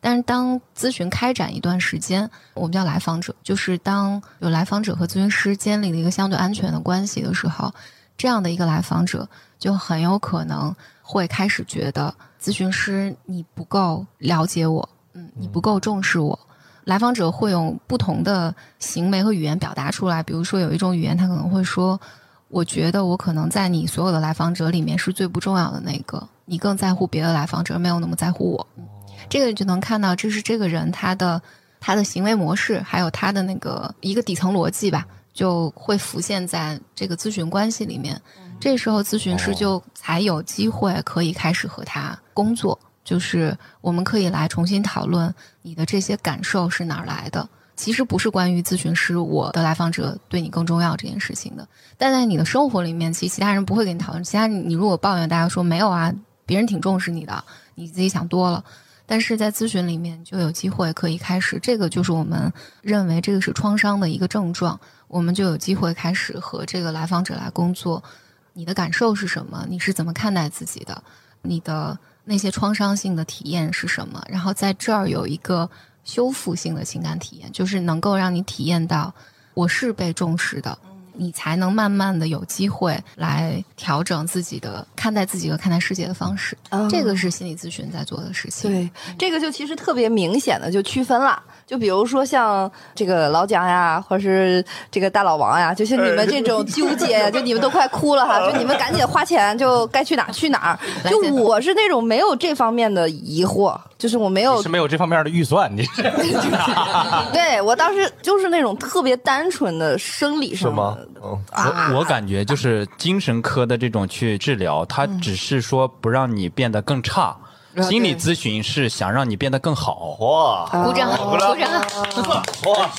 但是当咨询开展一段时间，我们叫来访者，就是当有来访者和咨询师建立了一个相对安全的关系的时候，这样的一个来访者就很有可能会开始觉得咨询师你不够了解我，嗯，你不够重视我。来访者会用不同的行为和语言表达出来，比如说有一种语言，他可能会说：“我觉得我可能在你所有的来访者里面是最不重要的那个，你更在乎别的来访者，没有那么在乎我。”这个就能看到，这是这个人他的他的行为模式，还有他的那个一个底层逻辑吧，就会浮现在这个咨询关系里面。这时候，咨询师就才有机会可以开始和他工作，就是我们可以来重新讨论你的这些感受是哪儿来的。其实不是关于咨询师我的来访者对你更重要这件事情的，但在你的生活里面，其实其他人不会跟你讨论。其他你如果抱怨，大家说没有啊，别人挺重视你的，你自己想多了。但是在咨询里面就有机会可以开始，这个就是我们认为这个是创伤的一个症状，我们就有机会开始和这个来访者来工作。你的感受是什么？你是怎么看待自己的？你的那些创伤性的体验是什么？然后在这儿有一个修复性的情感体验，就是能够让你体验到我是被重视的。你才能慢慢的有机会来调整自己的看待自己和看待世界的方式。哦这个是心理咨询在做的事情。对，这个就其实特别明显的就区分了。就比如说像这个老蒋呀，或者是这个大老王呀，就像你们这种 纠结呀，就你们都快哭了哈，就你们赶紧花钱，就该去哪儿去哪儿。就我是那种没有这方面的疑惑，就是我没有是没有这方面的预算，你是 对我当时就是那种特别单纯的生理上是吗的？我我感觉就是精神科的这种去治疗，它只是说不让你变得更差。嗯心理咨询是想让你变得更好。哇鼓掌，鼓掌！哇，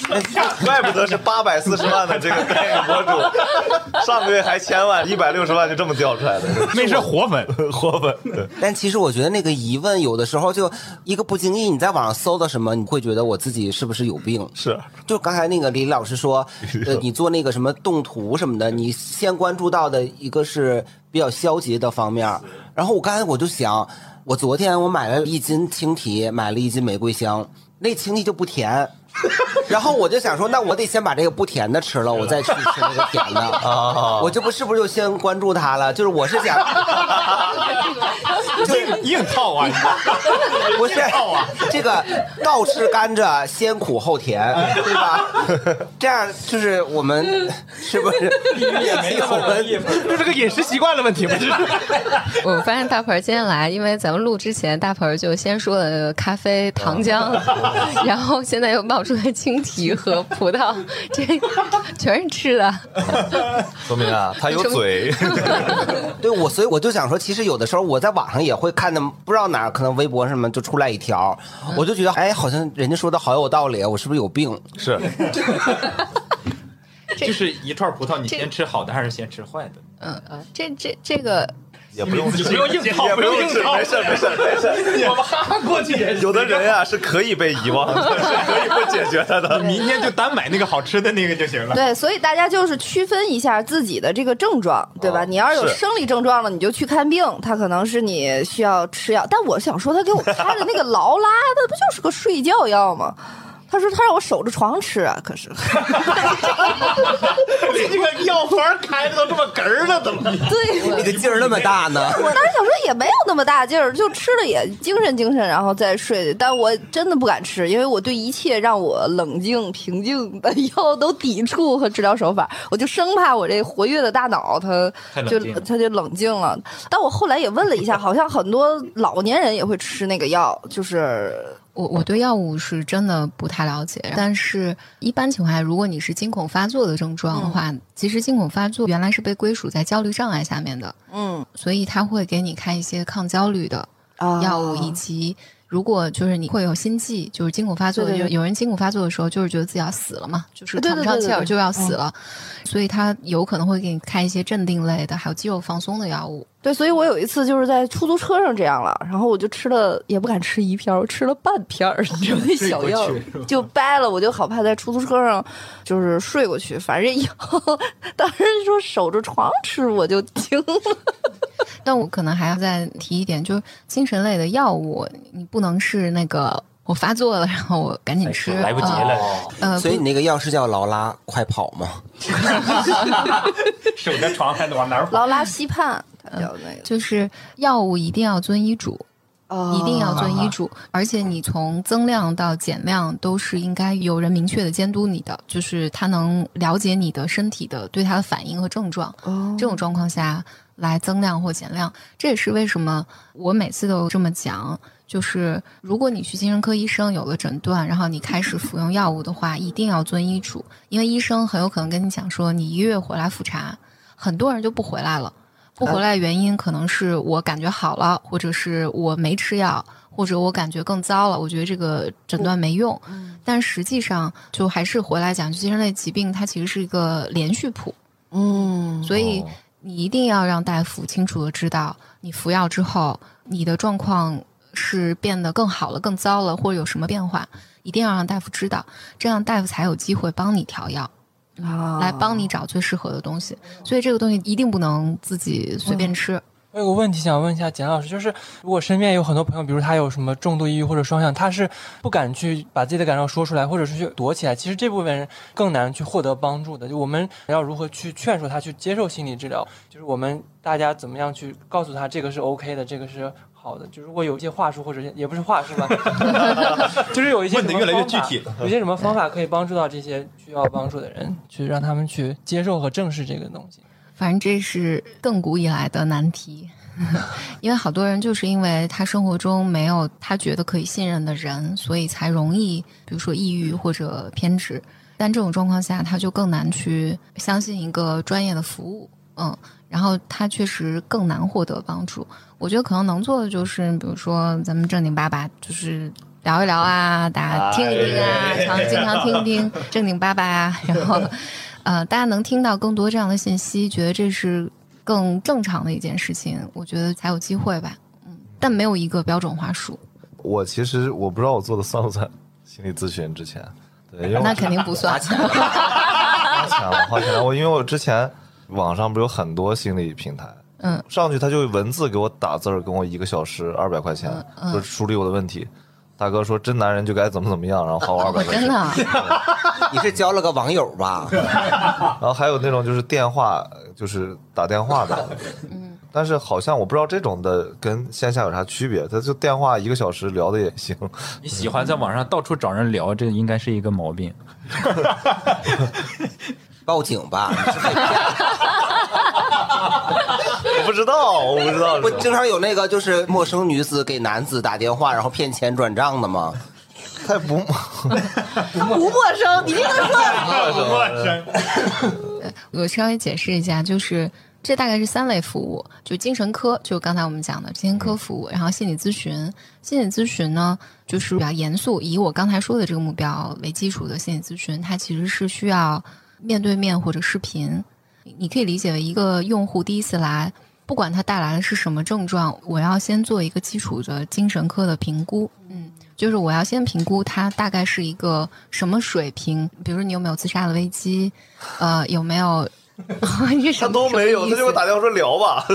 怪不得是八百四十万的这个代言博主，上个月还千万，一百六十万就这么掉出来的，那是活粉，活粉。但其实我觉得那个疑问有的时候就一个不经意，你在网上搜到什么，你会觉得我自己是不是有病？是，就刚才那个李老师说，呃，你做那个什么动图什么的，你先关注到的一个是比较消极的方面，然后我刚才我就想，我昨天我买了一斤青提，买了一斤玫瑰香，那青提就不甜。然后我就想说，那我得先把这个不甜的吃了，我再去吃那个甜的。啊 我这不是不是就先关注他了？就是我是想，硬硬套啊！不是这个倒吃甘蔗，先苦后甜，对吧？这样就是我们是不是也没有问题？就是个饮食习惯的问题不，是。我发现大盆今天来，因为咱们录之前，大盆就先说了咖啡、糖浆，然后现在又冒出来青提和 葡萄，这 全是吃的。说明啊，他有嘴。对我，所以我就想说，其实有的时候我在网上也会看的，不知道哪儿可能微博什么就出来一条，我就觉得哎，好像人家说的好有道理，我是不是有病？是，就是一串葡萄，你先吃好的还是先吃坏的？嗯嗯，这这这个也不用 不用硬套也不用治，不用硬套没事没事没事。我们哈哈过去也有的人呀是可以被遗忘的，是可以不解决他的。明天就单买那个好吃的那个就行了。对，所以大家就是区分一下自己的这个症状，对吧？哦你要是有生理症状了，你就去看病，他可能是你需要吃药。但我想说，他给我开的那个劳拉，那不就是个睡觉药吗？他说他让我守着床吃啊，可是 你这个药方开的都这么哏儿了，怎么？对，你的劲儿那么大呢？我当时想说也没有那么大劲儿，就吃了也精神精神，然后再睡。但我真的不敢吃，因为我对一切让我冷静平静的 药都抵触和治疗手法，我就生怕我这活跃的大脑它 就它就冷静了。但我后来也问了一下，好像很多老年人也会吃那个药，就是我我对药物是真的不太了解，但是一般情况下，如果你是惊恐发作的症状的话，其实惊恐发作原来是被归属在焦虑障碍下面的，嗯。所以他会给你开一些抗焦虑的啊药物，以。及如果就是你会有心悸，就是惊恐发作，有有人惊恐发作的时候，就是觉得自己要死了嘛，就是对喘不上气儿就要死了，所以他有可能会给你开一些镇定类的，还有肌肉放松的药物。对，所以我有一次就是在出租车上这样了，然后我就吃了，也不敢吃一片儿，我吃了半片儿，你知道那小药就掰了，我就好怕在出租车上就是睡过去。反正以后当时说守着床吃，我就惊了。但我可能还要再提一点，就是精神类的药物，你不能是那个我发作了，然后我赶紧吃，来不及了，呃，所以你那个药是叫劳拉快跑吗？守着床还往哪儿跑？劳拉西泮，它叫那个，就是药物一定要遵医嘱，哦一定要遵医嘱，而且你从增量到减量都是应该有人明确的监督你的，就是他能了解你的身体的对它的反应和症状。哦这种状况下来增量或减量，这也是为什么我每次都这么讲。就是如果你去精神科医生有了诊断，然后你开始服用药物的话，一定要遵医嘱，因为医生很有可能跟你讲说，你一月回来复查，很多人就不回来了。不回来的原因可能是我感觉好了，或者是我没吃药，或者我感觉更糟了，我觉得这个诊断没用。但实际上，就还是回来讲，就精神类疾病它其实是一个连续谱，嗯所以你一定要让大夫清楚的知道，你服药之后你的状况是变得更好了、更糟了，或者有什么变化，一定要让大夫知道，这样大夫才有机会帮你调药。啊来帮你找最适合的东西，所以这个东西一定不能自己随便吃。我有个问题想问一下简老师，就是如果身边有很多朋友，比如他有什么重度抑郁或者双向，他是不敢去把自己的感受说出来，或者是去躲起来，其实这部分人更难去获得帮助的。就我们要如何去劝说他去接受心理治疗？就是我们大家怎么样去告诉他这个是 OK 的，这个是好的。就如果有一些话术或者也不是话术吧，就是有一些问得越来越具体了有些什么方法可以帮助到这些需要帮助的人，去让他们去接受和正视这个东西。反正这是亘古以来的难题，因为好多人就是因为他生活中没有他觉得可以信任的人，所以才容易，比如说抑郁或者偏执。但这种状况下，他就更难去相信一个专业的服务，嗯，然后他确实更难获得帮助。我觉得可能能做的就是，比如说咱们正经八百，就是聊一聊啊，大家听一听啊，常经常听一听正经八百啊，然后呃，大家能听到更多这样的信息，觉得这是更正常的一件事情，我觉得才有机会吧。嗯，但没有一个标准话术，我其实我不知道我做的算不算心理咨询之前，对，因为那肯定不算。花钱了，花钱了。我因为我之前网上不是有很多心理平台，嗯，上去他就文字给我打字儿，跟我一个小时二百块钱，嗯说梳理我的问题。大哥说真男人就该怎么怎么样，然后花我二百块钱。真的啊，你是交了个网友吧？然后还有那种就是电话，就是打电话的，嗯，但是好像我不知道这种的跟线下有啥区别，他就电话一个小时聊的也行。你喜欢在网上到处找人聊，这应该是一个毛病。报警吧！不知道，我不知道。不经常有那个就是陌生女子给男子打电话，然后骗钱转账的吗？他也不不陌生，你这个说陌生 我稍微解释一下，就是这大概是三类服务，就精神科，就刚才我们讲的精神科服务，然后心理咨询。心理咨询呢，就是比较严肃，以我刚才说的这个目标为基础的心理咨询，它其实是需要面对面或者视频。你你可以理解为一个用户第一次来，不管它带来的是什么症状，我要先做一个基础的精神科的评估。嗯，就是我要先评估它大概是一个什么水平，比如说你有没有自杀的危机，呃，有没有。他么都没有，他就给我打电话说聊吧。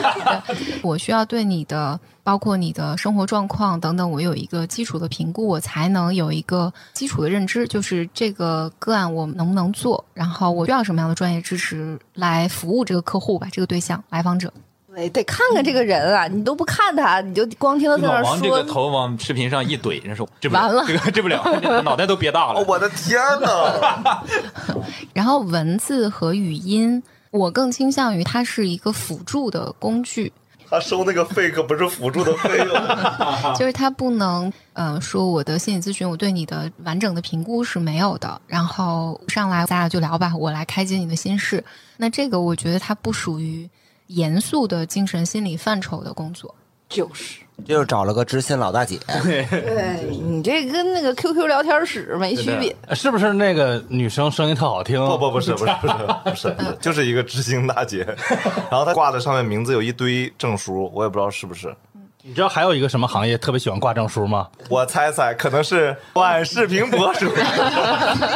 我需要对你的，包括你的生活状况等等，我有一个基础的评估，我才能有一个基础的认知，就是这个个案我能不能做，然后我需要什么样的专业知识来服务这个客户吧，这个对象来访者。对，得看看这个人啊，你都不看他，你就光听他在那儿老王这个说，头往视频上一怼，人说治不了，完了这个治不了，脑袋都憋大了。哦我的天哪！然后文字和语音，我更倾向于它是一个辅助的工具，他收那个费可不是辅助的费用。就是他不能，呃，说我的心理咨询，我对你的完整的评估是没有的。然后上来咱俩就聊吧，我来开解你的心事。那这个我觉得它不属于严肃的精神心理范畴的工作。就是，就是找了个知心老大姐，对你这跟那个 QQ 聊天室没区别。是不是那个女生声音特好听？不不不是不是 不是不是不是，就是一个知心大姐，然后她挂在上面名字有一堆证书，我也不知道是不是。你知道还有一个什么行业特别喜欢挂证书吗？我猜猜，可能是短视频博主、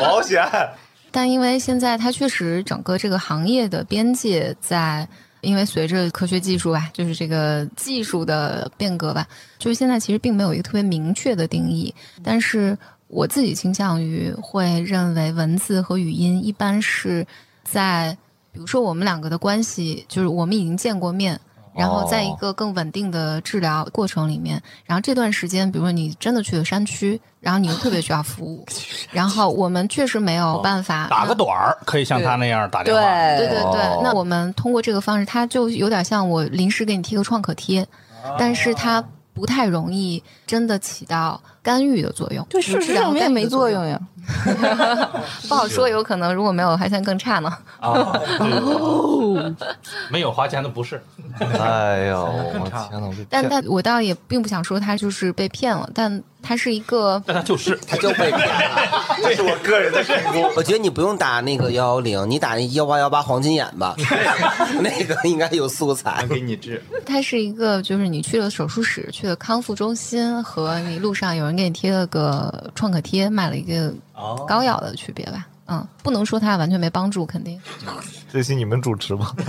保险。但因为现在它确实整个这个行业的边界在，因为随着科学技术吧，就是这个技术的变革吧，就是现在其实并没有一个特别明确的定义。但是我自己倾向于会认为文字和语音一般是在，比如说我们两个的关系，就是我们已经见过面。然后在一个更稳定的治疗过程里面，然后这段时间，比如说你真的去了山区，然后你又特别需要服务，然后我们确实没有办法打个短儿可以像他那样打电话。对对对，哦那我们通过这个方式，他就有点像我临时给你贴个创可贴，但是他不太容易真的起到干预的作用。对，事实证明也没作用 呀。不好说，有可能如果没有还算更差呢。啊，没有花钱的不是。哎呦，我天哪！但骗但我倒也并不想说他就是被骗了，但他是一个但他就是 他就被骗了。这是我个人的评估。我觉得你不用打那个幺幺零，你打那幺八幺八黄金眼吧，那个应该有素材。给你治，它是一个，就是你去了手术室、去了康复中心，和你路上有人给你贴了个创可贴，卖了一个膏药的区别吧。嗯，不能说它完全没帮助，肯定。这期你们主持吧，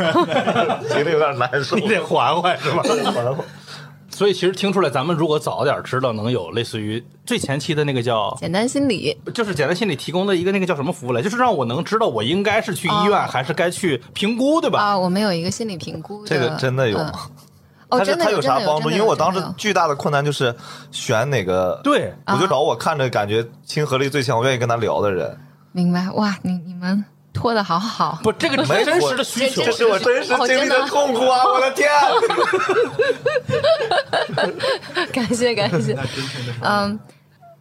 觉得有点难受。你得缓缓是吧？缓缓所以其实听出来，咱们如果早点知道，能有类似于最前期的那个叫，简单心理，就是简单心理提供的一个那个叫什么服务来，就是让我能知道我应该是去医院、哦还是该去评估，对吧？啊，我们有一个心理评估，这个真的有嗯吗？哦，它是它真的有，啥帮助？因为我当时巨大的困难就是选哪个，对，我就找我看着感觉亲和力最强，我愿意跟他聊的人。明白哇，你你们拖的好好，不，这个没真实的需求这，是我真实经历的痛苦啊！我的天！感谢感谢，嗯。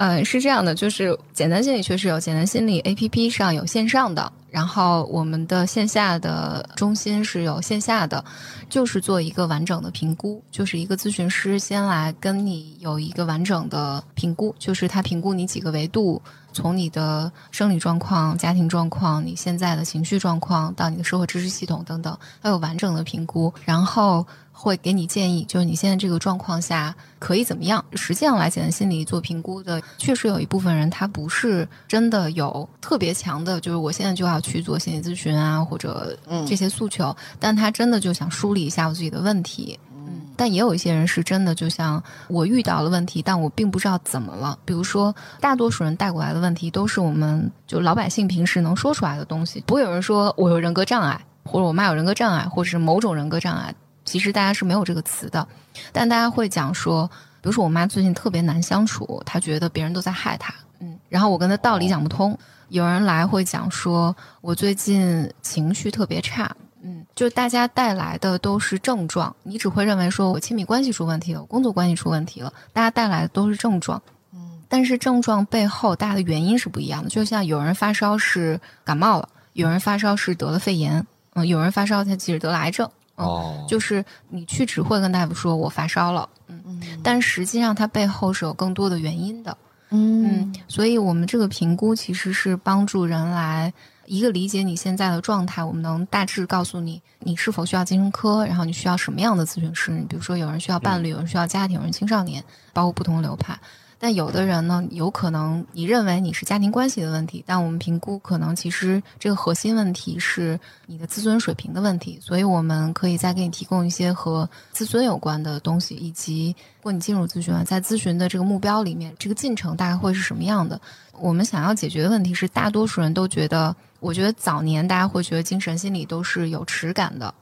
嗯，是这样的，就是简单心理确实有简单心理 APP 上有线上的，然后我们的线下的中心是有线下的，就是做一个完整的评估，就是一个咨询师先来跟你有一个完整的评估，就是他评估你几个维度，从你的生理状况、家庭状况、你现在的情绪状况到你的社会支持系统等等，他有完整的评估，然后会给你建议，就是你现在这个状况下可以怎么样。实际上来简单心理做评估的，确实有一部分人他不是真的有特别强的，就是我现在就要去做心理咨询啊，或者这些诉求，但他真的就想梳理一下我自己的问题。嗯，但也有一些人是真的，就像我遇到了问题，但我并不知道怎么了。比如说，大多数人带过来的问题都是我们就老百姓平时能说出来的东西，不会有人说我有人格障碍，或者我妈有人格障碍，或者是某种人格障碍。其实大家是没有这个词的，但大家会讲说，比如说我妈最近特别难相处，她觉得别人都在害她，嗯，然后我跟她道理讲不通。有人来会讲说，我最近情绪特别差，嗯，就大家带来的都是症状，你只会认为说我亲密关系出问题了，我工作关系出问题了，大家带来的都是症状，嗯，但是症状背后大家的原因是不一样的。就像有人发烧是感冒了，有人发烧是得了肺炎，嗯，有人发烧他其实得了癌症，嗯，哦，就是你去只会跟大夫说我发烧了，嗯，但实际上它背后是有更多的原因的，嗯，所以我们这个评估其实是帮助人来一个理解你现在的状态，我们能大致告诉你你是否需要精神科，然后你需要什么样的咨询师。你比如说，有人需要伴侣，有人需要家庭，有人青少年，包括不同流派。但有的人呢，有可能你认为你是家庭关系的问题，但我们评估可能其实这个核心问题是你的自尊水平的问题，所以我们可以再给你提供一些和自尊有关的东西，以及如果你进入咨询了，在咨询的这个目标里面，这个进程大概会是什么样的？我们想要解决的问题是，大多数人都觉得，我觉得早年大家会觉得精神心理都是有耻感的，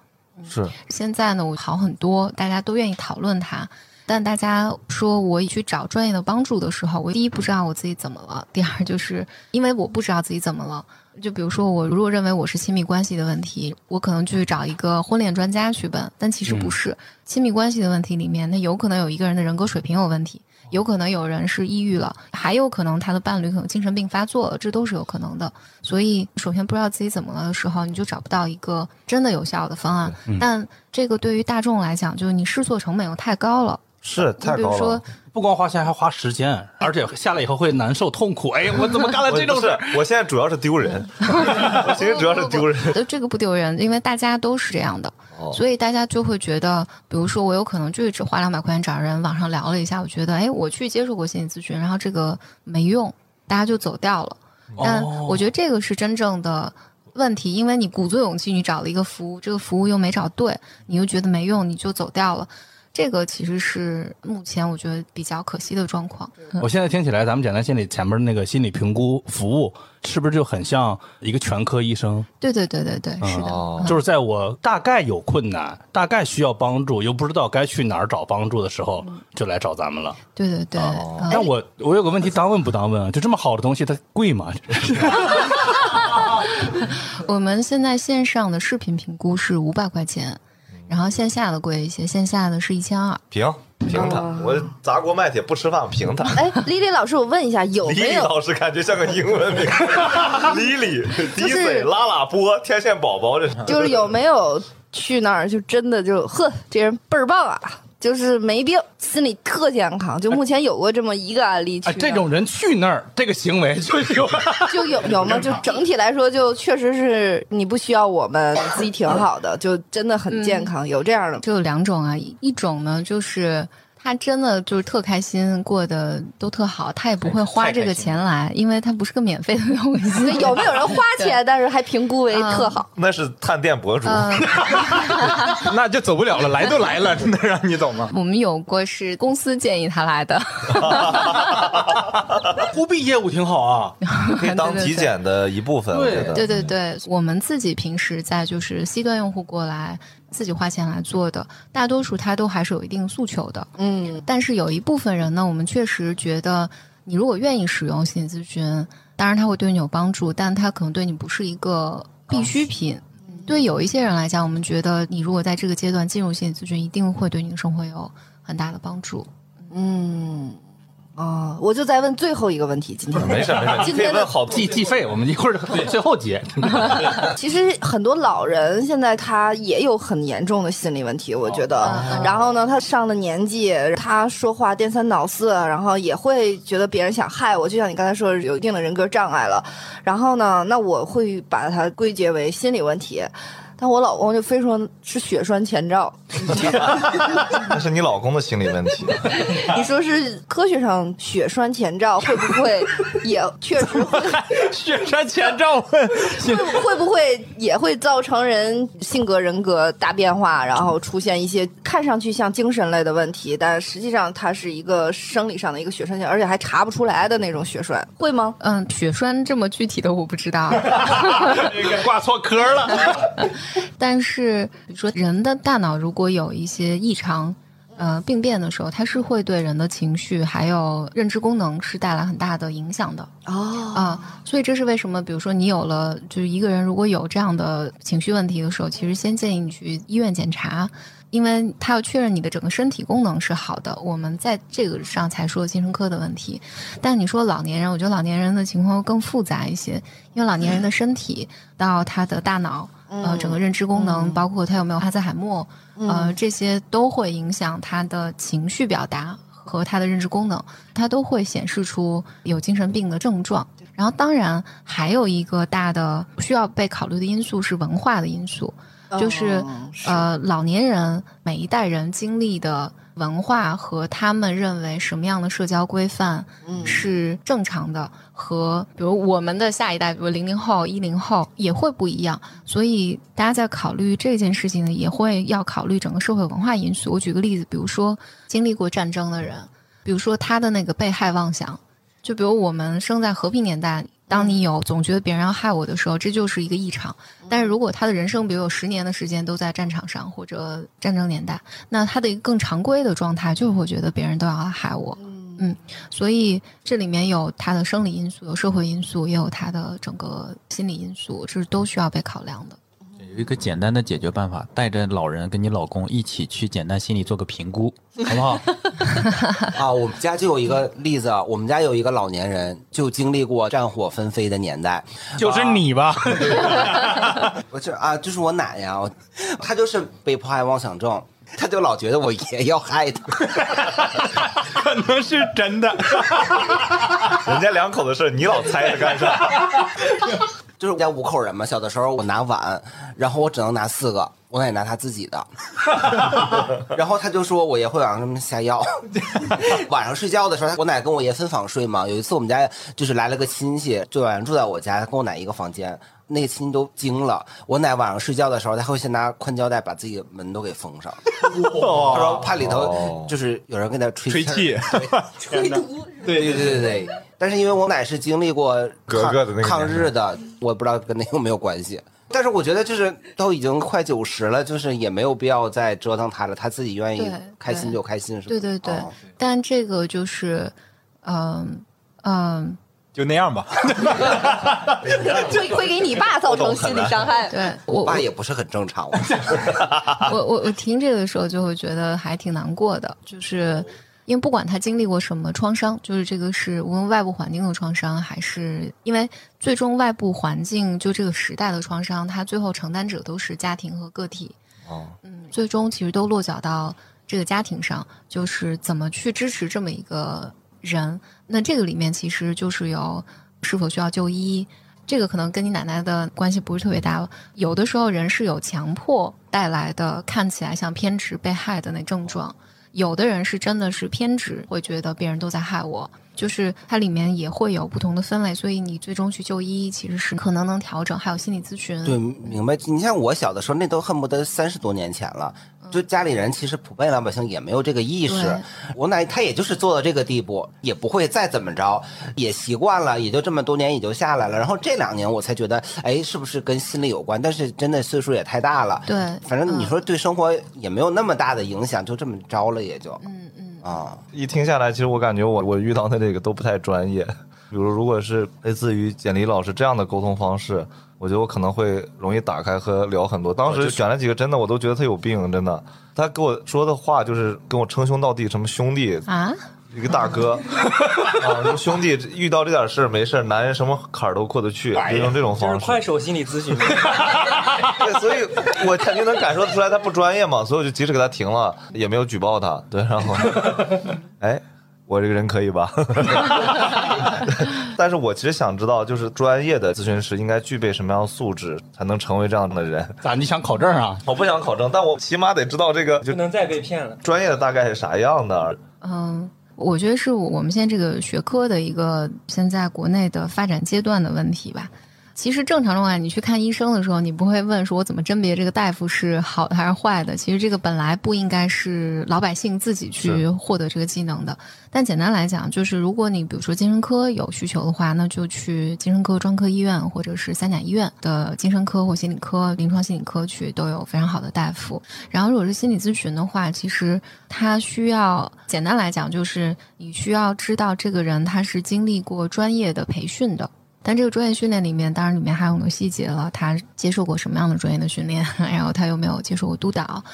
是现在呢，我好很多，大家都愿意讨论它。但大家说我去找专业的帮助的时候，我第一不知道我自己怎么了，第二就是因为我不知道自己怎么了。就比如说，我如果认为我是亲密关系的问题，我可能去找一个婚恋专家去问，但其实不是亲密关系的问题里面，那有可能有一个人的人格水平有问题，有可能有人是抑郁了，还有可能他的伴侣可能精神病发作了，这都是有可能的。所以，首先不知道自己怎么了的时候，你就找不到一个真的有效的方案。但这个对于大众来讲，就是你试错成本又太高了。是太高了，比如说，不光花钱，还花时间，而且下来以后会难受、痛苦。哎，我怎么干了这种事？？我现在主要是丢人，我其实主要是丢人。呃，这个不丢人，因为大家都是这样的，哦所以大家就会觉得，比如说我有可能就是只花两百块钱找人网上聊了一下，我觉得，哎，我去接受过心理咨询，然后这个没用，大家就走掉了。但哦我觉得这个是真正的问题，因为你鼓足勇气，你找了一个服务，这个服务又没找对，你又觉得没用，你就走掉了。这个其实是目前我觉得比较可惜的状况。我现在听起来，咱们简单心理前面那个心理评估服务，是不是就很像一个全科医生？对对对对对，是的。哦就是在我大概有困难、大概需要帮助，又不知道该去哪儿找帮助的时候，就来找咱们了。对对对，嗯但我我有个问题，当问不当问啊？就这么好的东西，它贵吗？我们现在线上的视频评估是五百块钱，然后线下的贵一些，线下的是一千二。平平他，我砸锅卖铁不吃饭，平他。哎，李李老师，我问一下，有李李没有老师感觉像个英文名，李李、迪水、拉拉波、天线宝宝，这是就是有没有去那儿就真的就呵，这人倍儿棒啊，就是没病，心理特健康。就目前有过这么一个案例这种人去那儿，这个行为就有。就有有吗？就整体来说，就确实是你不需要我们，你自己挺好的，就真的很健康。有这样的，就有两种啊，一一种呢就是他真的就是特开心，过得都特好，他也不会花这个钱来，因为他不是个免费的东西。有没有人花钱，但是还评估为特好？那是探店博主。嗯，那就走不了了，来都来了，真的让你走吗？我们有过是公司建议他来的，忽必业务挺好啊，可以当体检的一部分。对对对，我们自己平时在就是 C 端用户过来自己花钱来做的，大多数他都还是有一定诉求的。嗯，但是有一部分人呢，我们确实觉得，你如果愿意使用心理咨询，当然他会对你有帮助，但他可能对你不是一个必需品。对有一些人来讲，我们觉得你如果在这个阶段进入心理咨询，一定会对你的生活有很大的帮助。嗯，哦，我就再问最后一个问题，今天没事没事，你可以今天的问好多计计费，我们一会儿最后结。其实很多老人现在他也有很严重的心理问题，我觉得。然后呢，他上了年纪，他说话颠三倒四，然后也会觉得别人想害我，就像你刚才说的，有一定的人格障碍了。然后呢，那我会把它归结为心理问题。但我老公就非说是血栓前兆，那是你老公的心理问题。你说是科学上血栓前兆会不会也 确实会血栓前兆问，会会不会也会造成人性格人格大变化，然后出现一些看上去像精神类的问题，但实际上它是一个生理上的一个血栓性，而且还查不出来的那种血栓，会吗？嗯，血栓这么具体的我不知道，挂错科了。但是比如说人的大脑如果有一些异常。呃，病变的时候，它是会对人的情绪还有认知功能是带来很大的影响的。哦啊、所以这是为什么？比如说，你有了，就是一个人如果有这样的情绪问题的时候，其实先建议你去医院检查，因为他要确认你的整个身体功能是好的，我们在这个上才说精神科的问题。但你说老年人，我觉得老年人的情况更复杂一些，因为老年人的身体到他的大脑。呃，整个认知功能，包括他有没有哈兹海默，呃，这些都会影响他的情绪表达和他的认知功能，他都会显示出有精神病的症状。然后当然还有一个大的需要被考虑的因素是文化的因素，就是、哦是呃老年人每一代人经历的文化和他们认为什么样的社交规范嗯是正常的，和比如我们的下一代，比如零零后、一零后也会不一样。所以大家在考虑这件事情呢，也会要考虑整个社会文化因素。我举个例子，比如说经历过战争的人，比如说他的那个被害妄想，就比如我们生在和平年代。当你有总觉得别人要害我的时候，这就是一个异常。但是如果他的人生，比如有十年的时间都在战场上或者战争年代，那他的一个更常规的状态就是会觉得别人都要害我。嗯，所以这里面有他的生理因素，有社会因素，也有他的整个心理因素，这是都需要被考量的。有一个简单的解决办法，带着老人跟你老公一起去简单心理做个评估，好不好？啊，我们家就有一个例子，我们家有一个老年人，就经历过战火纷飞的年代。就是你吧？不是啊，就是我奶呀，她就是被迫害妄想症，她就老觉得我爷要害她。可能是真的。人家两口子事儿，你老猜着干啥？就是我家五口人嘛，小的时候我拿碗，然后我只能拿四个，我奶拿她自己的，然后她就说我爷会往上这么下药。晚上睡觉的时候，我奶跟我爷分房睡嘛。有一次我们家就是来了个亲戚，就晚上住在我家，跟我奶一个房间。那个亲戚都惊了，我奶晚上睡觉的时候，她会先拿宽胶带把自己的门都给封上，她说怕里头就是有人跟她吹吹气对对对对对。但是因为我奶是经历过抗格格的那个抗日的，我不知道跟那有没有关系。但是我觉得就是都已经快九十了，就是也没有必要再折腾他了，他自己愿意开心就开心，是吧？对对对，哦但这个就是，嗯嗯，就那样吧。就会给你爸造成心理伤害。对我我爸也不是很正常，我 我我听这个的时候就会觉得还挺难过的，就是因为不管他经历过什么创伤，就是这个是无论外部环境的创伤，还是因为最终外部环境就这个时代的创伤，他最后承担者都是家庭和个体。哦，嗯，最终其实都落脚到这个家庭上，就是怎么去支持这么一个人。那这个里面其实就是有是否需要就医，这个可能跟你奶奶的关系不是特别大。有的时候人是有强迫带来的，看起来像偏执被害的那症状。有的人是真的是偏执，会觉得别人都在害我，就是它里面也会有不同的分类，所以你最终去就医其实是可能能调整，还有心理咨询。对，明白。你像我小的时候，那都恨不得三十多年前了。就家里人其实普遍老百姓也没有这个意识对，我奶她也就是做到这个地步，也不会再怎么着，也习惯了，也就这么多年也就下来了。然后这两年我才觉得，哎，是不是跟心理有关？但是真的岁数也太大了，对反正你嗯说对生活也没有那么大的影响，就这么着了，也就，嗯嗯。啊，一听下来，其实我感觉我我遇到的这个都不太专业。比如，如果是类似于简历老师这样的沟通方式，我觉得我可能会容易打开和聊很多。当时选了几个，真的我都觉得他有病，真的。他跟我说的话就是跟我称兄道弟，什么兄弟，啊，一个大哥 啊，说兄弟遇到这点事儿没事儿，男人什么坎儿都过得去，就用这种就是方式。快手心理咨询。对，所以我肯定能感受得出来他不专业嘛，所以我就及时给他停了，也没有举报他。对，然后，哎，我这个人可以吧？但是我其实想知道，就是专业的咨询师应该具备什么样的素质，才能成为这样的人？咋？你想考证啊？我不想考证，但我起码得知道这个就不能再被骗了。专业的大概是啥样的。嗯，我觉得是我们现在这个学科的一个现在国内的发展阶段的问题吧。其实正常状态，你去看医生的时候，你不会问说我怎么甄别这个大夫是好的还是坏的。其实这个本来不应该是老百姓自己去获得这个技能的。但简单来讲，就是如果你比如说精神科有需求的话，那就去精神科专科医院或者是三甲医院的精神科或心理科、临床心理科去，都有非常好的大夫。然后如果是心理咨询的话，其实他需要简单来讲，就是你需要知道这个人他是经历过专业的培训的。但这个专业训练里面，当然里面还有很多细节了。他接受过什么样的专业的训练，然后他有没有接受过督导，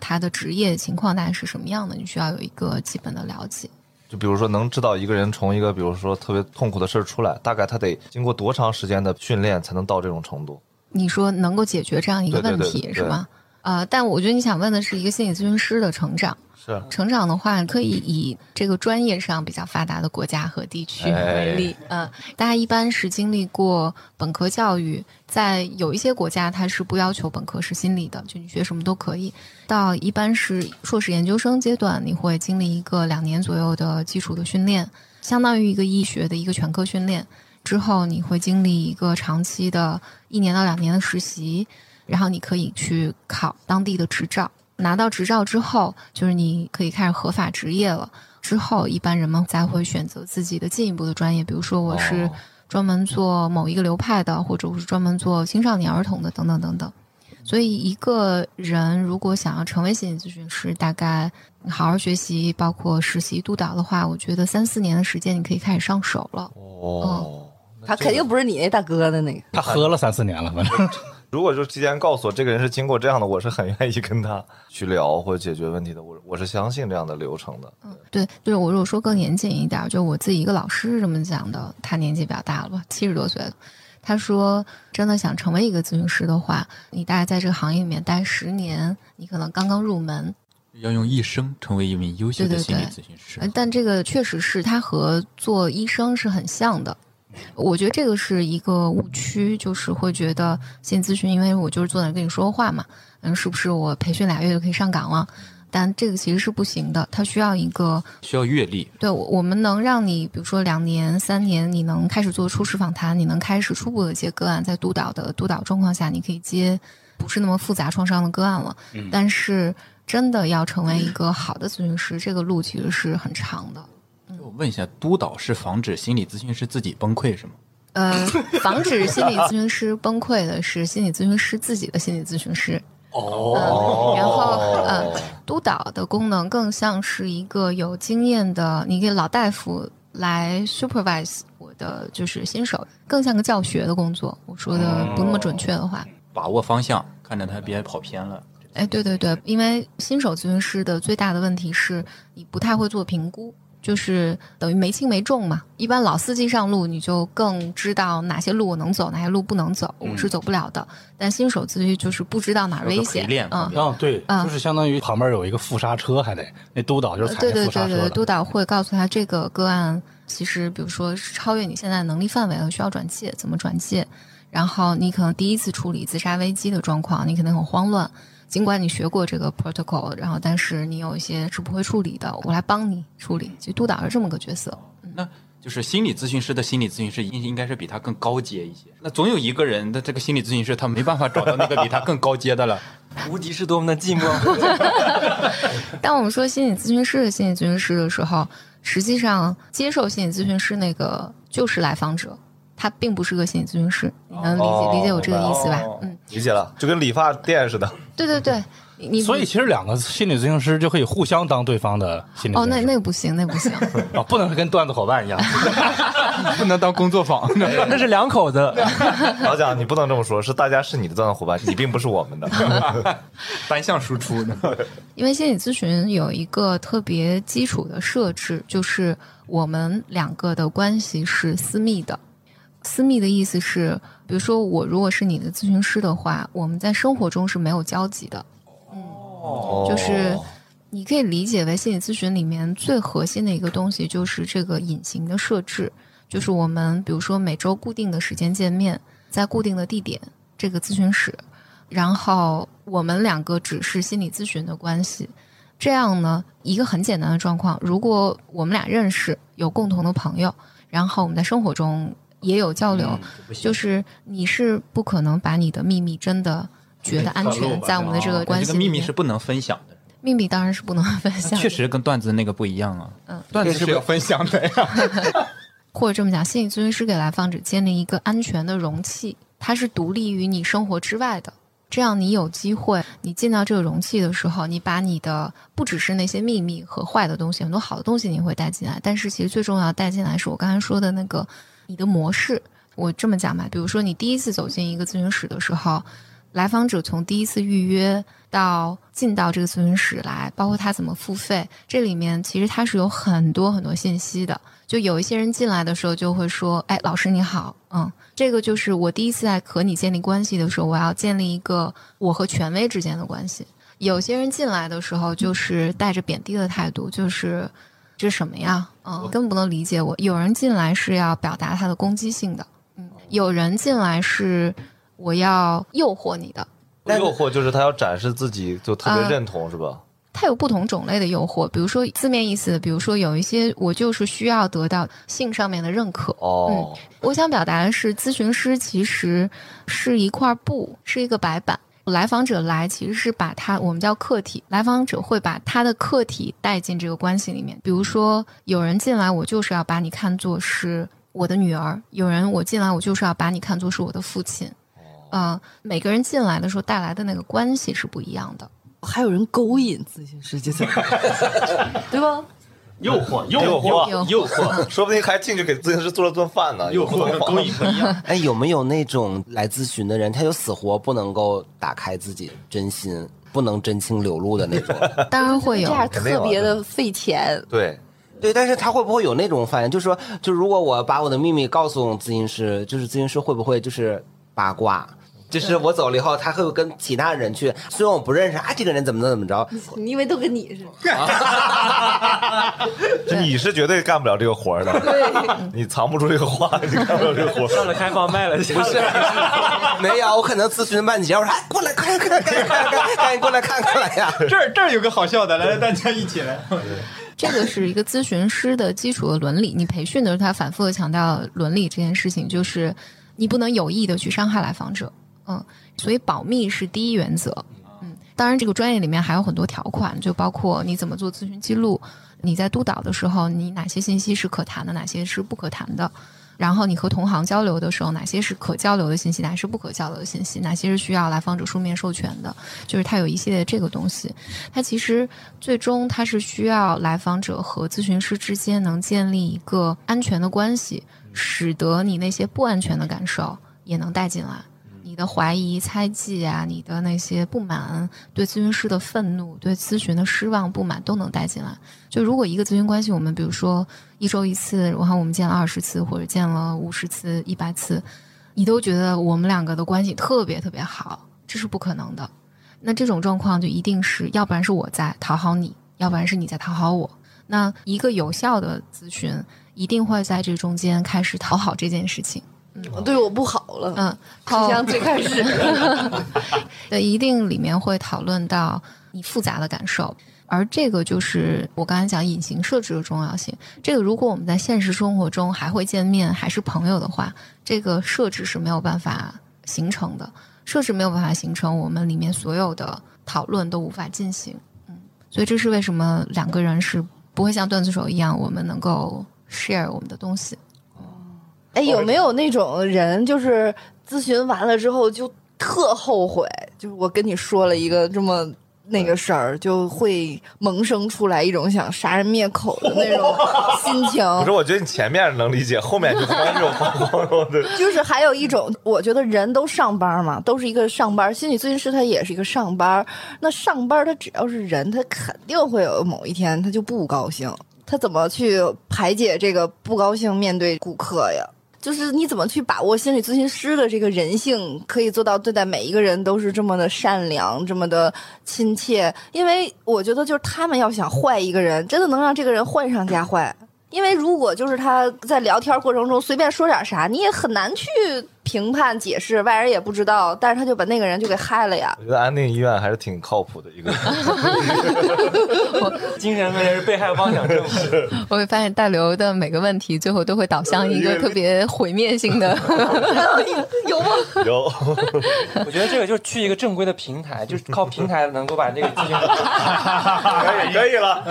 他的职业情况大概是什么样的，你需要有一个基本的了解。就比如说，能知道一个人从一个比如说特别痛苦的事儿出来，大概他得经过多长时间的训练才能到这种程度？你说能够解决这样一个问题是吧？呃，但我觉得你想问的是一个心理咨询师的成长。是成长的话，可以以这个专业上比较发达的国家和地区为例。嗯、大家一般是经历过本科教育，在有一些国家它是不要求本科是心理的，就你学什么都可以。到一般是硕士研究生阶段，你会经历一个两年左右的基础的训练，相当于一个医学的一个全科训练。之后你会经历一个长期的一年到两年的实习，然后你可以去考当地的执照。拿到执照之后，就是你可以开始合法执业了。之后，一般人们才会选择自己的进一步的专业，比如说我是专门做某一个流派的，或者我是专门做青少年儿童的，等等等等。所以，一个人如果想要成为心理咨询师，大概好好学习，包括实习督导的话，我觉得三四年的时间你可以开始上手了。哦，他肯定不是你那大哥的那个。他喝了三四年了，反正如果就提前告诉我这个人是经过这样的，我是很愿意跟他去聊或者解决问题的。我我是相信这样的流程的。嗯对，就是我如果说更严谨一点，就我自己一个老师是这么讲的，他年纪比较大了吧，七十多岁了。他说，真的想成为一个咨询师的话，你大概在这个行业里面待十年，你可能刚刚入门，要用一生成为一名优秀的心理咨询师。呃但这个确实是他和做医生是很像的。我觉得这个是一个误区，就是会觉得心理咨询，因为我就是坐在那跟你说话嘛，嗯，是不是我培训俩月就可以上岗了？但这个其实是不行的，它需要一个需要阅历，对，我我们能让你，比如说两年、三年，你能开始做初始访谈，你能开始初步的接个案，在督导的督导状况下，你可以接不是那么复杂创伤的个案了。但是真的要成为一个好的咨询师，这个路其实是很长的。我问一下，督导是防止心理咨询师自己崩溃是吗？呃，防止心理咨询师崩溃的是心理咨询师自己的心理咨询师。哦、然后呃，督导的功能更像是一个有经验的，你给老大夫来 supervise 我的就是新手，更像个教学的工作。我说的不那么准确的话，把握方向，看着他别跑偏了。哎，对对对，因为新手咨询师的最大的问题是你不太会做评估。就是等于没轻没重嘛。一般老司机上路，你就更知道哪些路我能走，哪些路不能走，我是走不了的。但新手司机就是不知道哪儿危险，嗯，哦，对，嗯就是相当于旁边有一个副刹车，还得那督导就是踩对对那副刹对对。督导会告诉他这个个案其实，比如说是超越你现在能力范围了，需要转介，怎么转介？然后你可能第一次处理自杀危机的状况，你可能很慌乱。尽管你学过这个 protocol，然后但是你有一些是不会处理的，我来帮你处理。其实督导是这么个角色。那就是心理咨询师的心理咨询师应应该是比他更高阶一些。那总有一个人的这个心理咨询师，他没办法找到那个比他更高阶的了。无敌是多么的寂寞。当我们说心理咨询师的心理咨询师的时候，实际上接受心理咨询师那个就是来访者，他并不是个心理咨询师。你能理解、哦理解我这个意思吧？嗯，理解了，就跟理发店似的。对对对，你你所以其实两个心理咨询师就可以互相当对方的心理咨哦，那询师。那个不行，那不行。哦，不能跟段子伙伴一样。不能当工作坊，那是两口子。老蒋，你不能这么说，是大家是你的段子伙伴，你并不是我们的。单向输出的。因为心理咨询有一个特别基础的设置，就是我们两个的关系是私密的。私密的意思是，比如说我如果是你的咨询师的话，我们在生活中是没有交集的。嗯就是你可以理解为心理咨询里面最核心的一个东西，就是这个隐形的设置，就是我们比如说每周固定的时间见面，在固定的地点，这个咨询室，然后我们两个只是心理咨询的关系。这样呢，一个很简单的状况，如果我们俩认识，有共同的朋友，然后我们在生活中也有交流，就是你是不可能把你的秘密真的觉得安全在我们的这个关系这个里面。秘密是不能分享的，秘密当然是不能分享，确实跟段子那个不一样啊。嗯，段子是有分享的呀。或者这么讲，心理咨询师给来访者建立一个安全的容器，它是独立于你生活之外的。这样，你有机会，你进到这个容器的时候，你把你的不只是那些秘密和坏的东西，很多好的东西你会带进来。但是，其实最重要带进来是我刚才说的那个你的模式。我这么讲吧，比如说你第一次走进一个咨询室的时候，来访者从第一次预约到进到这个咨询室来，包括他怎么付费，这里面其实他是有很多很多信息的。就有一些人进来的时候就会说：“哎，老师你好，嗯，这个就是我第一次在和你建立关系的时候，我要建立一个我和权威之间的关系。”有些人进来的时候就是带着贬低的态度，就是这是什么呀？嗯，根本不能理解我。有人进来是要表达他的攻击性的，嗯，有人进来是我要诱惑你的。诱惑就是他要展示自己，就特别认同，是吧？它有不同种类的诱惑，比如说字面意思，比如说有一些我就是需要得到性上面的认可。哦，嗯，我想表达的是，咨询师其实是一块布，是一个白板。来访者来其实是把他我们叫客体，来访者会把他的客体带进这个关系里面。比如说，有人进来，我就是要把你看作是我的女儿；有人我进来，我就是要把你看作是我的父亲。啊，每个人进来的时候带来的那个关系是不一样的。还有人勾引咨询师，就是 对吧？诱惑，诱诱惑，惑，诱惑，说不定还进去给咨询师做了顿饭呢。诱惑跟勾引不一样。哎，有没有那种来咨询的人，他就死活不能够打开自己真心，不能真情流露的那种？当然会有，这样特别的费钱。对，对，但是他会不会有那种反应？就是说，就如果我把我的秘密告诉咨询师，就是咨询师会不会就是八卦？就是我走了以后，他会跟其他人去，虽然我不认识啊，这个人怎么怎么着，你以为都跟你似的？就你是绝对干不了这个活儿的，你藏不住这个话，你干不了这个活儿。上了开放麦了，不不是，没有，我可能咨询半截，我说哎，过来，快快快，快快赶紧过来看看来呀！这儿这儿有个好笑的，来来，大家一起来。这个是一个咨询师的基础的伦理。你培训的时候，他反复的强调伦理这件事情，就是你不能有意的去伤害来访者。嗯，所以保密是第一原则。嗯，当然这个专业里面还有很多条款，就包括你怎么做咨询记录，你在督导的时候，你哪些信息是可谈的，哪些是不可谈的。然后你和同行交流的时候，哪些是可交流的信息，哪些是不可交流的信息，哪些是需要来访者书面授权的，就是它有一系列这个东西。它其实最终它是需要来访者和咨询师之间能建立一个安全的关系，使得你那些不安全的感受也能带进来。你的怀疑、猜忌啊，你的那些不满，对咨询师的愤怒，对咨询的失望、不满都能带进来。就如果一个咨询关系，我们比如说一周一次，然后我们见了二十次，或者见了五十次、一百次，你都觉得我们两个的关系特别特别好，这是不可能的。那这种状况就一定是要不然是我在讨好你，要不然是你在讨好我。那一个有效的咨询，一定会在这中间开始讨好这件事情。对我不好了，嗯，就像最开始，对，一定里面会讨论到你复杂的感受，而这个就是我刚才讲隐形设置的重要性。这个如果我们在现实生活中还会见面，还是朋友的话，这个设置是没有办法形成的，设置没有办法形成，我们里面所有的讨论都无法进行。嗯，所以这是为什么两个人是不会像段子手一样，我们能够 share 我们的东西。哎，有没有那种人，就是咨询完了之后就特后悔？就是我跟你说了一个这么那个事儿，就会萌生出来一种想杀人灭口的那种 心情。不是，我觉得你前面能理解，后面就慌这种慌慌慌的。就是还有一种，我觉得人都上班嘛，都是一个上班，心理咨询师他也是一个上班。那上班他只要是人，他肯定会有某一天他就不高兴。他怎么去排解这个不高兴，面对顾客呀？就是你怎么去把握心理咨询师的这个人性，可以做到对待每一个人都是这么的善良，这么的亲切？因为我觉得，就是他们要想坏一个人，真的能让这个人坏上加坏。因为如果就是他在聊天过程中随便说点啥，你也很难去评判解释，外人也不知道。但是他就把那个人就给害了呀。我觉得安定医院还是挺靠谱的一个。精神分裂是被害妄想症。我会发现大刘的每个问题最后都会导向一个特别毁灭性的。有吗？有。我觉得这个就是去一个正规的平台，就是靠平台能够把这个咨询。可以可以了。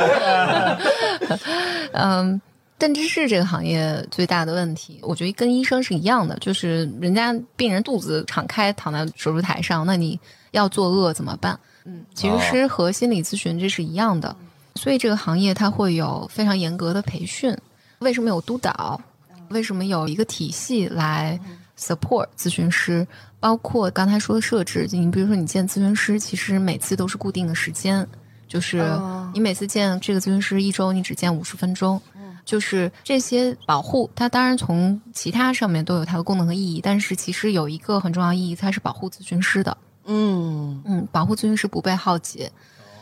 嗯。但这是这个行业最大的问题，我觉得跟医生是一样的，就是人家病人肚子敞开躺在手术台上，那你要作恶怎么办？嗯，其实是和心理咨询这是一样的，所以这个行业它会有非常严格的培训。为什么有督导？为什么有一个体系来 support 咨询师，包括刚才说的设置，你比如说你见咨询师，其实每次都是固定的时间，就是哦你每次见这个咨询师一周你只见五十分钟。就是这些保护，它当然从其他上面都有它的功能和意义，但是其实有一个很重要意义，它是保护咨询师的。嗯，嗯，保护咨询师不被浩劫，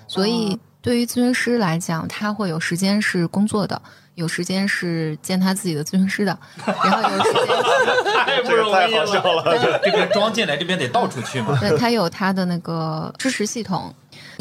所以对于咨询师来讲，他会有时间是工作的，有时间是见他自己的咨询师的，然后有时间 太这个太好笑了。这边装进来，这边得倒出去嘛。对他有他的那个支持系统，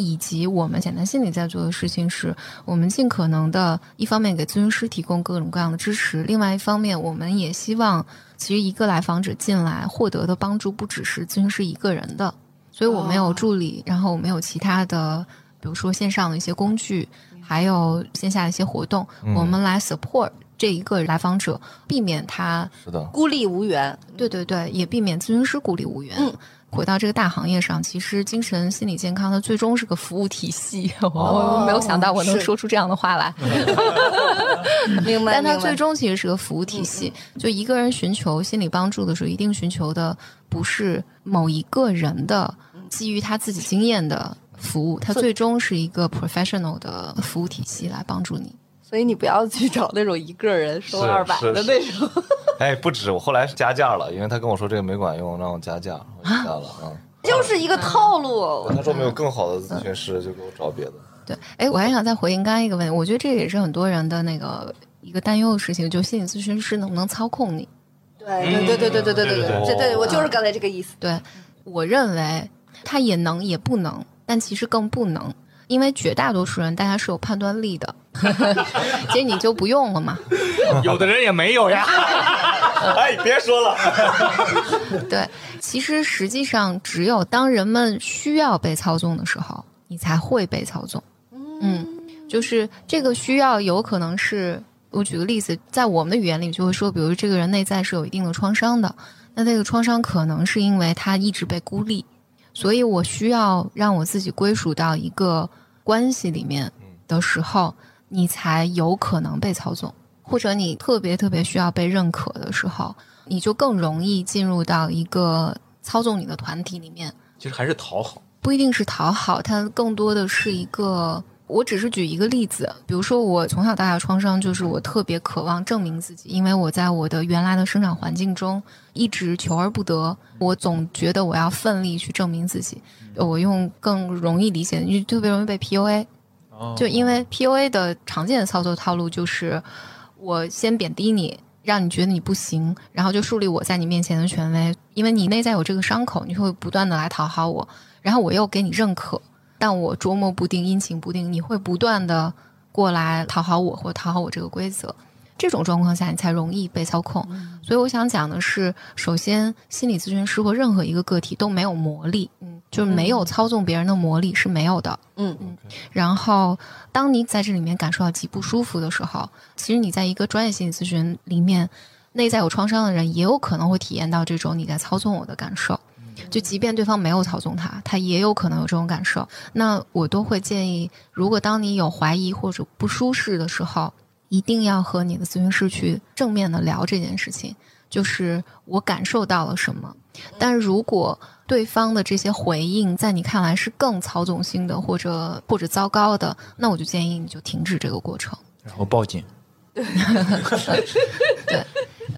以及我们简单心理在做的事情是，我们尽可能的，一方面给咨询师提供各种各样的支持，另外一方面，我们也希望，其实一个来访者进来获得的帮助不只是咨询师一个人的，所以我们有助理，然后我们有其他的，比如说线上的一些工具，还有线下的一些活动，我们来 support 这一个来访者，避免他是的，孤立无援。对对对，也避免咨询师孤立无援。嗯回到这个大行业上，其实精神心理健康它最终是个服务体系。我、没有想到我能说出这样的话来，明白，但它最终其实是个服务体系。就一个人寻求心理帮助的时候，一定寻求的不是某一个人的基于他自己经验的服务，它最终是一个 professional 的服务体系来帮助你。所以你不要去找那种一个人收是二百的那种。哎，不止，我后来是加价了，因为他跟我说这个没管用，让我加价，我就加了啊。就是一个套路。他说没有更好的咨询师，就给我找别的。对，哎，我还想再回应刚才一个问题，我觉得这也是很多人的那个一个担忧的事情，就心理咨询师能不能操控你？对对对对对对对对对对对对，我就是刚才这个意思。对，我认为他也能也不能，但其实更不能，因为绝大多数人大家是有判断力的，其实你就不用了嘛。有的人也没有呀。哎，别说了，对，其实实际上只有当人们需要被操纵的时候，你才会被操纵。嗯，就是这个需要有可能是，我举个例子，在我们的语言里就会说，比如这个人内在是有一定的创伤的，那这个创伤可能是因为他一直被孤立，所以我需要让我自己归属到一个关系里面的时候，你才有可能被操纵，或者你特别特别需要被认可的时候，你就更容易进入到一个操纵你的团体里面。其实还是讨好。不一定是讨好，它更多的是一个。我只是举一个例子，比如说我从小到大的创伤就是我特别渴望证明自己，因为我在我的原来的生长环境中一直求而不得，我总觉得我要奋力去证明自己。我用更容易理解的，就特别容易被 PUA，哦就因为 PUA 的常见的操作套路就是，我先贬低你，让你觉得你不行，然后就树立我在你面前的权威。因为你内在有这个伤口，你会不断的来讨好我，然后我又给你认可，但我捉摸不定、阴晴不定，你会不断的过来讨好我或讨好我这个规则。这种状况下，你才容易被操控。所以我想讲的是，首先，心理咨询师或任何一个个体都没有魔力，嗯，就是没有操纵别人的魔力是没有的。嗯嗯。然后，当你在这里面感受到极不舒服的时候，其实你在一个专业心理咨询里面，内在有创伤的人也有可能会体验到这种你在操纵我的感受。就即便对方没有操纵他，他也有可能有这种感受。那我都会建议，如果当你有怀疑或者不舒适的时候，一定要和你的咨询师去正面的聊这件事情，就是我感受到了什么。但如果对方的这些回应在你看来是更操纵性的，或者或者糟糕的，那我就建议你就停止这个过程。然后报警。对，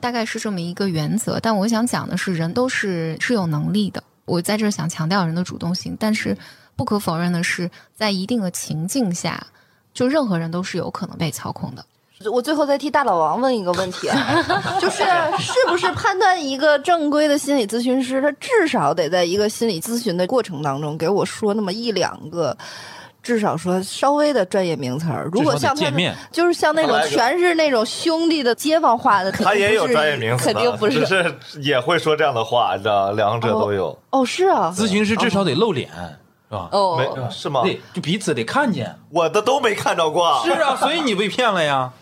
大概是这么一个原则。但我想讲的是，人都是是有能力的。我在这儿想强调人的主动性，但是不可否认的是，在一定的情境下，就任何人都是有可能被操控的。我最后再替大老王问一个问题啊，就是是不是判断一个正规的心理咨询师，他至少得在一个心理咨询的过程当中给我说那么一两个，至少说稍微的专业名词儿。如果像他们见面，就是像那种全是那种兄弟的街坊话的，肯定他也有不是专业名词，肯定不只是也会说这样的话，你知道，两者都有。哦，是啊，咨询师至少得露脸，是吧？哦，没是吗？对，就彼此得看见。我的都没看着过。是啊，所以你被骗了呀，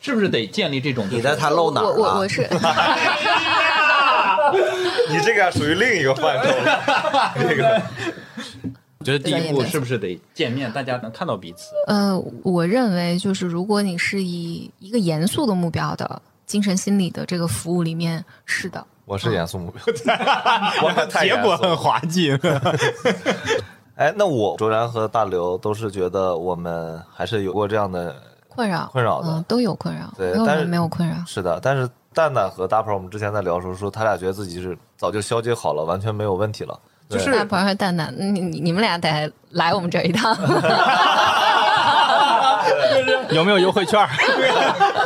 是不是得建立这种？你的他露哪儿我我我？是 你这个属于另一个范畴。这个我觉得第一步是不是得见面，大家能看到彼此？呃，我认为就是如果你是以一个严肃的目标的精神心理的这个服务里面，是的，我是严肃目标，我可太结果很滑稽。哎，那我卓然和大刘都是觉得我们还是有过这样的困扰，困扰的嗯，都有困扰，对但是没有人没有困扰。是的，但是蛋蛋和大鹏，我们之前在聊的时候说，他俩觉得自己是早就消解好了，完全没有问题了。对就是大鹏和蛋蛋，你你你们俩得来我们这一趟。有没有优惠券？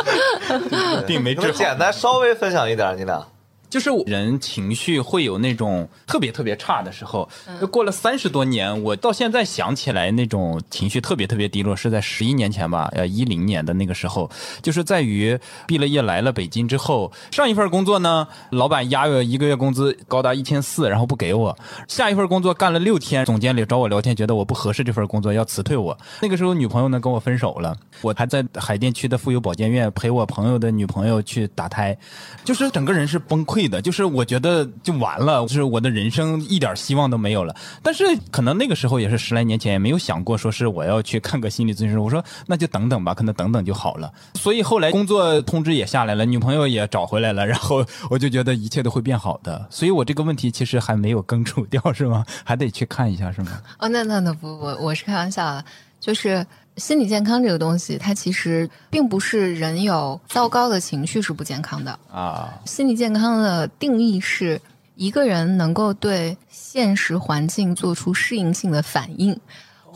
并没治好。能简单稍微分享一点，你俩就是人情绪会有那种特别特别差的时候，就过了三十多年，我到现在想起来那种情绪特别特别低落，是在十一年前吧，呃，一零年的那个时候，就是在于毕了业来了北京之后，上一份工作呢，老板压我一个月工资高达一千四，然后不给我；下一份工作干了六天，总监理找我聊天，觉得我不合适这份工作，要辞退我。那个时候女朋友呢跟我分手了，我还在海淀区的妇幼保健院陪我朋友的女朋友去打胎，就是整个人是崩溃的，就是我觉得就完了，就是我的人生一点希望都没有了。但是可能那个时候也是十来年前，也没有想过说是我要去看个心理咨询师。我说那就等等吧，可能等等就好了。所以后来工作通知也下来了，女朋友也找回来了，然后 我就觉得一切都会变好的。所以我这个问题其实还没有根除掉，是吗？还得去看一下，是吗？哦，那那那不不，我是开玩笑的，就是心理健康这个东西，它其实并不是人有糟糕的情绪是不健康的。啊，心理健康的定义是一个人能够对现实环境做出适应性的反应。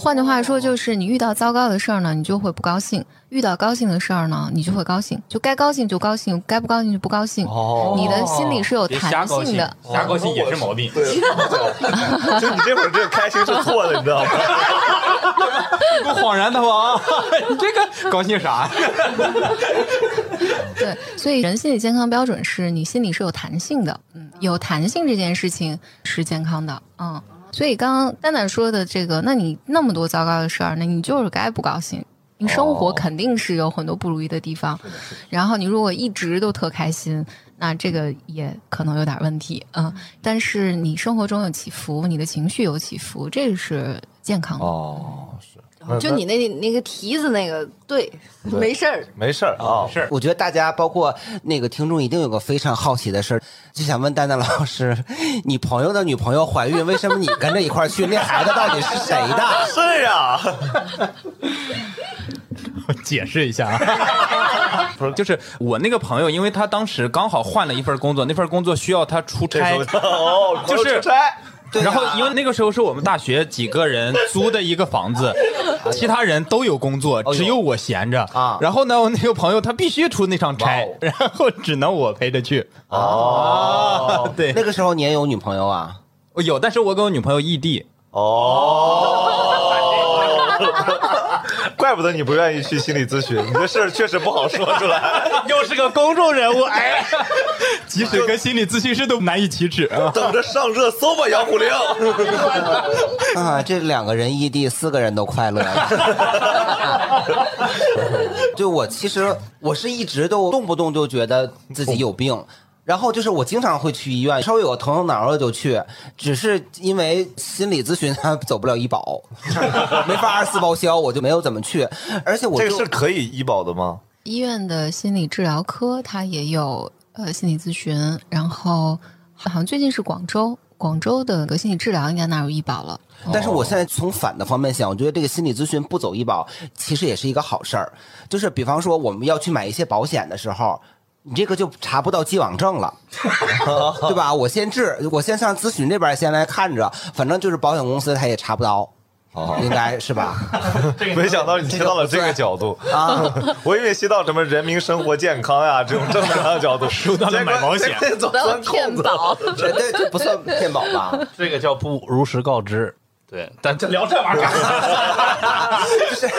换句话说，就是你遇到糟糕的事儿呢，你就会不高兴；遇到高兴的事儿呢，你就会高兴。就该高兴就高兴，该不高兴就不高兴。哦。你的心里是有别瞎弹高兴性的。，瞎高兴也是毛病。对，就你这会儿这个开心是错的，你知道吗？不恍然大悟啊！你这个高兴啥？对，所以人心理健康标准是你心里是有弹性的，嗯，有弹性这件事情是健康的，嗯。所以刚刚蛋蛋说的这个，那你那么多糟糕的事儿，那你就是该不高兴。你生活肯定是有很多不如意的地方，然后你如果一直都特开心，那这个也可能有点问题，嗯。但是你生活中有起伏，你的情绪有起伏，这个是健康的。哦，是，就你那那个蹄子那个，对，没事儿。没事儿啊，是我觉得大家包括那个听众一定有个非常好奇的事儿，就想问蛋蛋老师，你朋友的女朋友怀孕，为什么你跟着一块儿去？那孩子到底是谁的？是啊，我解释一下啊，不是，就是我那个朋友，因为他当时刚好换了一份工作，那份工作需要他出差，哦，就是出差。对啊。然后因为那个时候是我们大学几个人租的一个房子，其他人都有工作，只有我闲着。啊。然后呢，我那个朋友他必须出那场差哦，然后只能我陪着去。哦，对，那个时候你也有女朋友啊？我有，但是我跟我女朋友异地。哦，怪不得你不愿意去心理咨询，你这事儿确实不好说出来。又是个公众人物，哎，即使跟心理咨询师都难以启齿啊。等着上热搜吧，杨虎玲。啊，这两个人异地，四个人都快乐了。就我其实我是一直都动不动就觉得自己有病。然后就是我经常会去医院，稍微有个头疼脑热就去，只是因为心理咨询它走不了医保，没法二次报销，我就没有怎么去。而且我这是可以医保的吗？医院的心理治疗科它也有呃心理咨询，然后好像最近是广州，广州的个心理治疗应该纳入医保了。但是我现在从反的方面想，我觉得这个心理咨询不走医保，其实也是一个好事儿。就是比方说我们要去买一些保险的时候，你这个就查不到既往症了，对吧？我先治，我先上咨询这边先来看着，反正就是保险公司他也查不到，应该是吧？没想到你切到了这个角度啊！我以为切到什么人民生活健康呀这种正能量的角度，说到了买保险骗保，这这这不算骗保吧？这个叫不如实告知。对，但这聊这玩意儿干啥？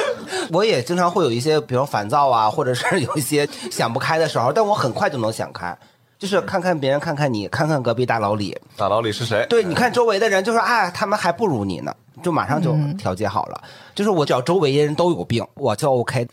我也经常会有一些，比如烦躁啊，或者是有一些想不开的时候，但我很快就能想开。就是看看别人，看看你，看看隔壁大老李，大老李是谁？对，你看周围的人就说啊，他们还不如你呢，就马上就调节好了。就是我只要周围人都有病，我就 OK，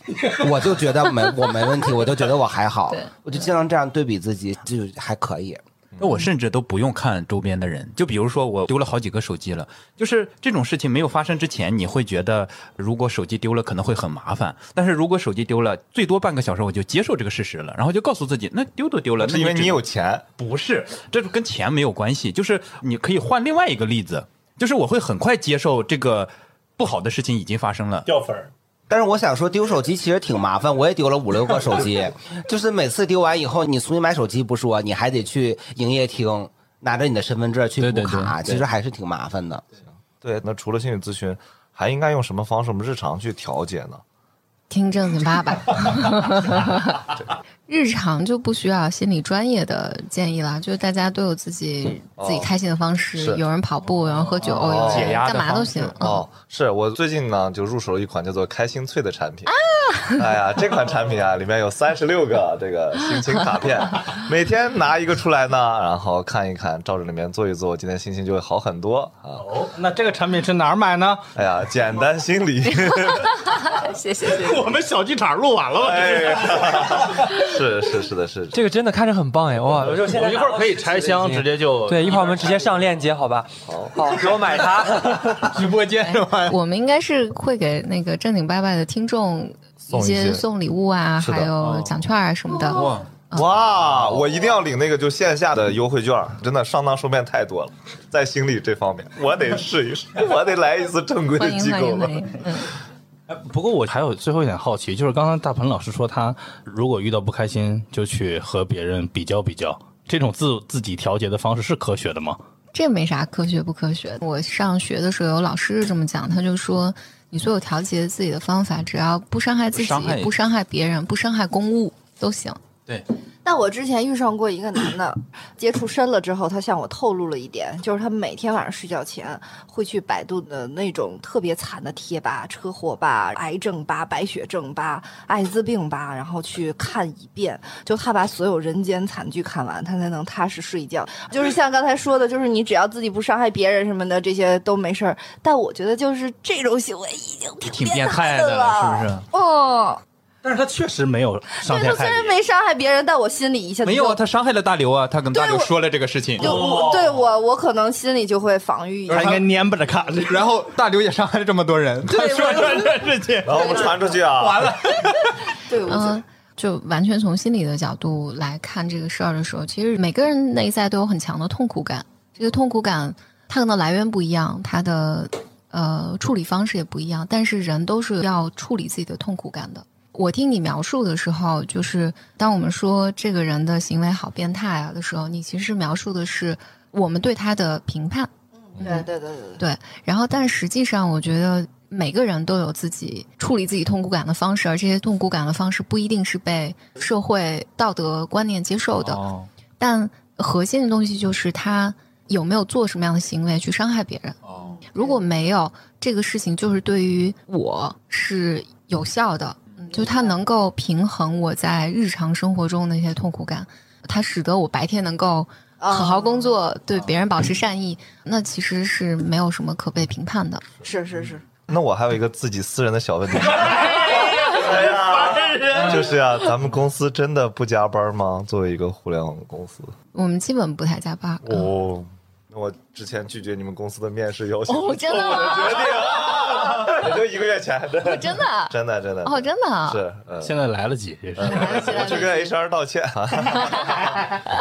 我就觉得没我没问题，我就觉得我还好，我就经常这样对比自己，就还可以。那我甚至都不用看周边的人。就比如说我丢了好几个手机了，就是这种事情没有发生之前，你会觉得如果手机丢了可能会很麻烦。但是如果手机丢了，最多半个小时我就接受这个事实了，然后就告诉自己，那丢都丢了，只是因为你有钱，不是，这跟钱没有关系。就是你可以换另外一个例子，就是我会很快接受这个不好的事情已经发生了。掉粉儿。但是我想说，丢手机其实挺麻烦，我也丢了五六个手机，就是每次丢完以后，你重新买手机不说，你还得去营业厅拿着你的身份证去对对补卡，对其实还是挺麻烦的。对，那除了心理咨询，还应该用什么方式我们日常去调节呢？听正经爸爸，日常就不需要心理专业的建议了，就是大家都有自己、自己开心的方式，有人跑步，有人喝酒，哦有解压干嘛都行。嗯哦，是我最近呢就入手了一款叫做开心脆的产品。啊 哎呀，这款产品啊，里面有三十六个这个心情卡片，每天拿一个出来呢，然后看一看，照着里面做一做，今天心情就会好很多啊。哦，那这个产品是哪儿买呢？哎呀，简单心理，谢 谢谢谢。我们小剧场录完了吗？哎呀，是是是的是，这个真的看着很棒哎，哇！我就我们一会儿可以拆箱，直接就对，一会儿我们直接上链接，好吧？好，好 给我买它。直播间是吧？我们应该是会给那个正经八百的听众送一些些送礼物啊，还有奖券啊什么的。哇，哇，我一定要领那个就线下的优惠券，真的上当受骗太多了，在心理这方面，我得试一试，我得来一次正规的欢迎机构了不过我还有最后一点好奇，就是刚刚大鹏老师说他如果遇到不开心就去和别人比较比较，这种自自己调节的方式是科学的吗？这没啥科学不科学。我上学的时候有老师是这么讲，他就说，你所有调节自己的方法，只要不伤害自己、不伤害不伤害别人、不伤害公物都行。对，但我之前遇上过一个男的，接触深了之后，他向我透露了一点，就是他每天晚上睡觉前会去百度的那种特别惨的贴吧、车祸吧、癌症吧、白血症吧、艾滋病吧，然后去看一遍，就他把所有人间惨剧看完，他才能踏实睡觉。就是像刚才说的，就是你只要自己不伤害别人什么的，这些都没事儿。但我觉得就是这种行为已经挺挺变态态的了，是不是？哦，但是他确实没有伤对他虽。然没伤害别人，但我心里一下子没有啊，他伤害了大刘啊，他跟大刘说了这个事情，就我对我，我可能心里就会防御一下。他应该蔫巴着看，然后大刘也伤害了这么多人，他说出来这事情，然后我们传出去啊，完了，对，我就完全从心理的角度来看这个事儿的时候，其实每个人内在都有很强的痛苦感。这个痛苦感，它可能来源不一样，它的呃处理方式也不一样，但是人都是要处理自己的痛苦感的。我听你描述的时候，就是当我们说这个人的行为好变态啊的时候，你其实描述的是我们对他的评判。对对对对对，对，然后但实际上，我觉得每个人都有自己处理自己痛苦感的方式，而这些痛苦感的方式不一定是被社会道德观念接受的。哦但核心的东西就是他有没有做什么样的行为去伤害别人。哦，如果没有，这个事情就是对于我是有效的，嗯就它能够平衡我在日常生活中的那些痛苦感，它使得我白天能够好好工作，对别人保持善意，那其实是没有什么可被评判的。是是是，那我还有一个自己私人的小问题。哎呀，就是呀、咱们公司真的不加班吗？作为一个互联网公司，我们基本不太加班。我之前拒绝你们公司的面试邀请，哦真的吗？我决定啊，也就一个月前，真的，真的？真的，真的，哦，真的啊？是，嗯，现在来得及，也是。我去跟 HR 道歉。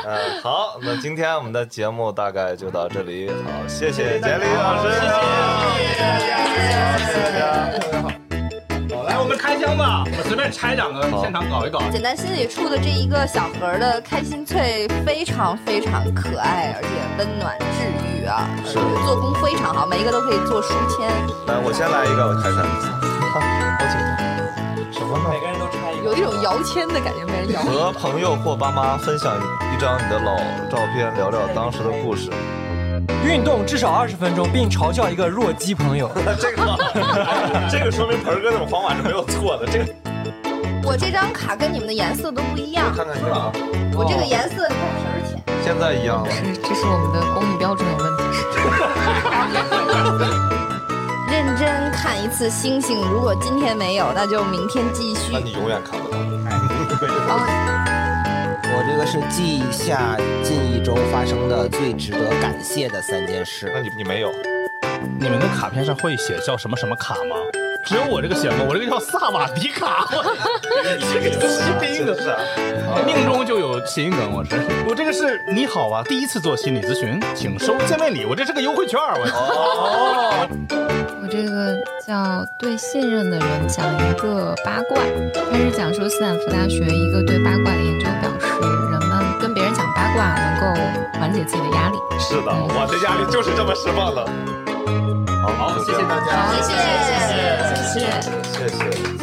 嗯，好，那今天我们的节目大概就到这里。好，谢谢简历老师，谢谢。大家。好，来，我们开箱吧，我随便拆两个，现场搞一搞。简单心理出的这一个小盒的开心脆非常非常可爱，而且温暖治愈啊，是做工非常好，每一个都可以做书签。来，我先来一个，我看看。好，好紧张。什么呢？每个人都拆一个。有一种摇签的感觉，没人摇。和朋友或爸妈分享一张你的老照片，聊聊当时的故事。运动至少二十分钟，并嘲笑一个弱鸡朋友。这个，这个说明盆儿哥那种方法是没有错的。这个，我这张卡跟你们的颜色都不一样，看看这个啊，我这个颜色你看皮儿浅。现在一样了。是，这是我们的工艺标准有问题。认真看一次星星，如果今天没有，那就明天继续那。你永远看不到。哦，我这个是记下近一周发生的最值得感谢的三件事。那你你没有？你们的卡片上会写叫什么什么卡吗？只有我这个写吗？我这个叫萨瓦迪卡，我 这个谐音梗，命中就有谐音梗。我是我这个是你好啊，第一次做心理咨询，请收见面礼。我这是个优惠券，我哦。我这个叫对信任的人讲一个八卦，他是讲说斯坦福大学一个对八卦的研究表讲八卦能够缓解自己的压力。是的，我的压力就是这么释放的。好，好，谢谢大家，好，谢谢，谢谢，谢谢。